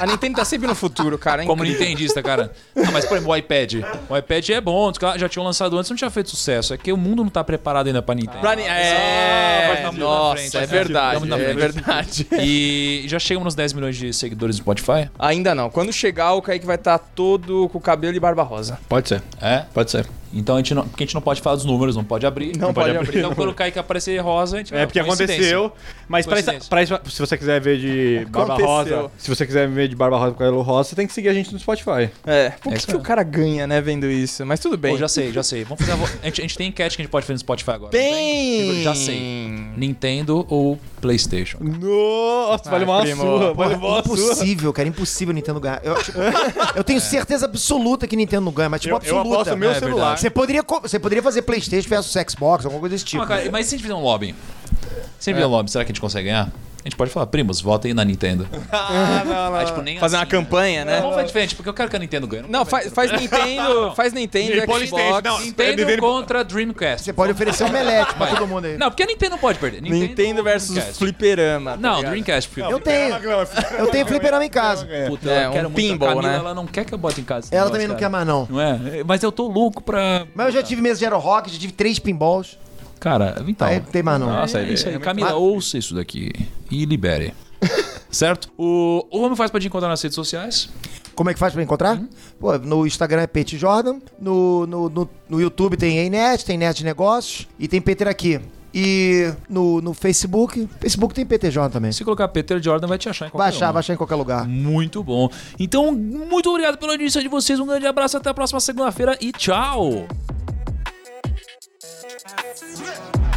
A Nintendo tá sempre no futuro, cara. É Como incrível. nintendista, cara. Não, mas, por exemplo, o iPad. O iPad é bom, os caras já tinham lançado antes, não tinha feito sucesso. É que o mundo não tá preparado ainda pra Nintendo. Pra Ni- vai É, tá nossa, frente, é verdade, Tá na é frente. verdade. E já chegamos nos 10 milhões de seguidores no Spotify? Ainda não. Quando chegar, o Kaique vai estar todo com cabelo e barba rosa. Pode ser, É? pode ser. Então a gente não, porque a gente não pode falar dos números, não pode abrir. Não pode abrir. Então quando o Kaique aparecer rosa, a gente É porque aconteceu, mas pra, isso- pra isso, se você quiser ver de barba Aconteceu. rosa, se você quiser ver de barba rosa com cabelo rosa, você tem que seguir a gente no Spotify. É. O É que, isso que o cara ganha, né, vendo isso? Mas tudo bem. Pô, já sei, já sei. Vamos fazer a, vo- a, gente, a gente tem enquete que a gente pode fazer no Spotify agora. Bem. Já sei. Nintendo ou PlayStation? Nossa, vai Ai, levar uma primo. uma surra. impossível, cara. Impossível o Nintendo ganhar. Eu, tipo, eu tenho certeza absoluta que Nintendo não ganha, mas tipo, Eu, eu absoluta. aposto o meu É celular. Você poderia, você poderia fazer Playstation versus Xbox, alguma coisa desse tipo. Ah, cara, mas se a gente fizer um lobby? Se a gente fizer um lobby, será que a gente consegue ganhar? A gente pode falar, primos, votem na Nintendo. Ah, não, não. Aí, tipo, nem Fazer uma assim, campanha, né? Vamos fazer diferente, porque eu quero que a Nintendo ganhe. Não, faz, faz Nintendo, faz Nintendo, E Xbox. Não. Nintendo Nintendo- contra Dreamcast. Você pode oferecer um melete pra Vai. todo mundo aí. Não, porque a Nintendo não pode perder. Nintendo versus Dreamcast. Fliperama. tá Não, ligado? Dreamcast. Porque Eu tenho. Eu tenho fliperama em casa. Puta, É, eu um quero muito. pinball, a Camila, né? ela não quer que eu bote em casa. esse Ela negócio, também não cara. quer mais, não. Não é? Mas eu tô louco pra... Mas eu já tive mesa de Aero Rock, já tive três pinballs. Cara, então... Aí tem mais, não. Nossa, é isso aí. Camila, ouça isso daqui e libere. certo? O, o Homem faz pra te encontrar nas redes sociais. Como é que faz pra encontrar? Pô, no Instagram é Pete Jordan, no, no, no, no YouTube tem Enet, tem Net de Negócios e tem Peter aqui. E no, no Facebook, Facebook tem PT Jordan também. Se colocar Peter Jordan, vai te achar em qualquer Vai achar, vai achar em qualquer lugar. Muito bom. Então, muito obrigado pela audiência de vocês. Um grande abraço. Até a próxima segunda-feira e tchau! Yeah.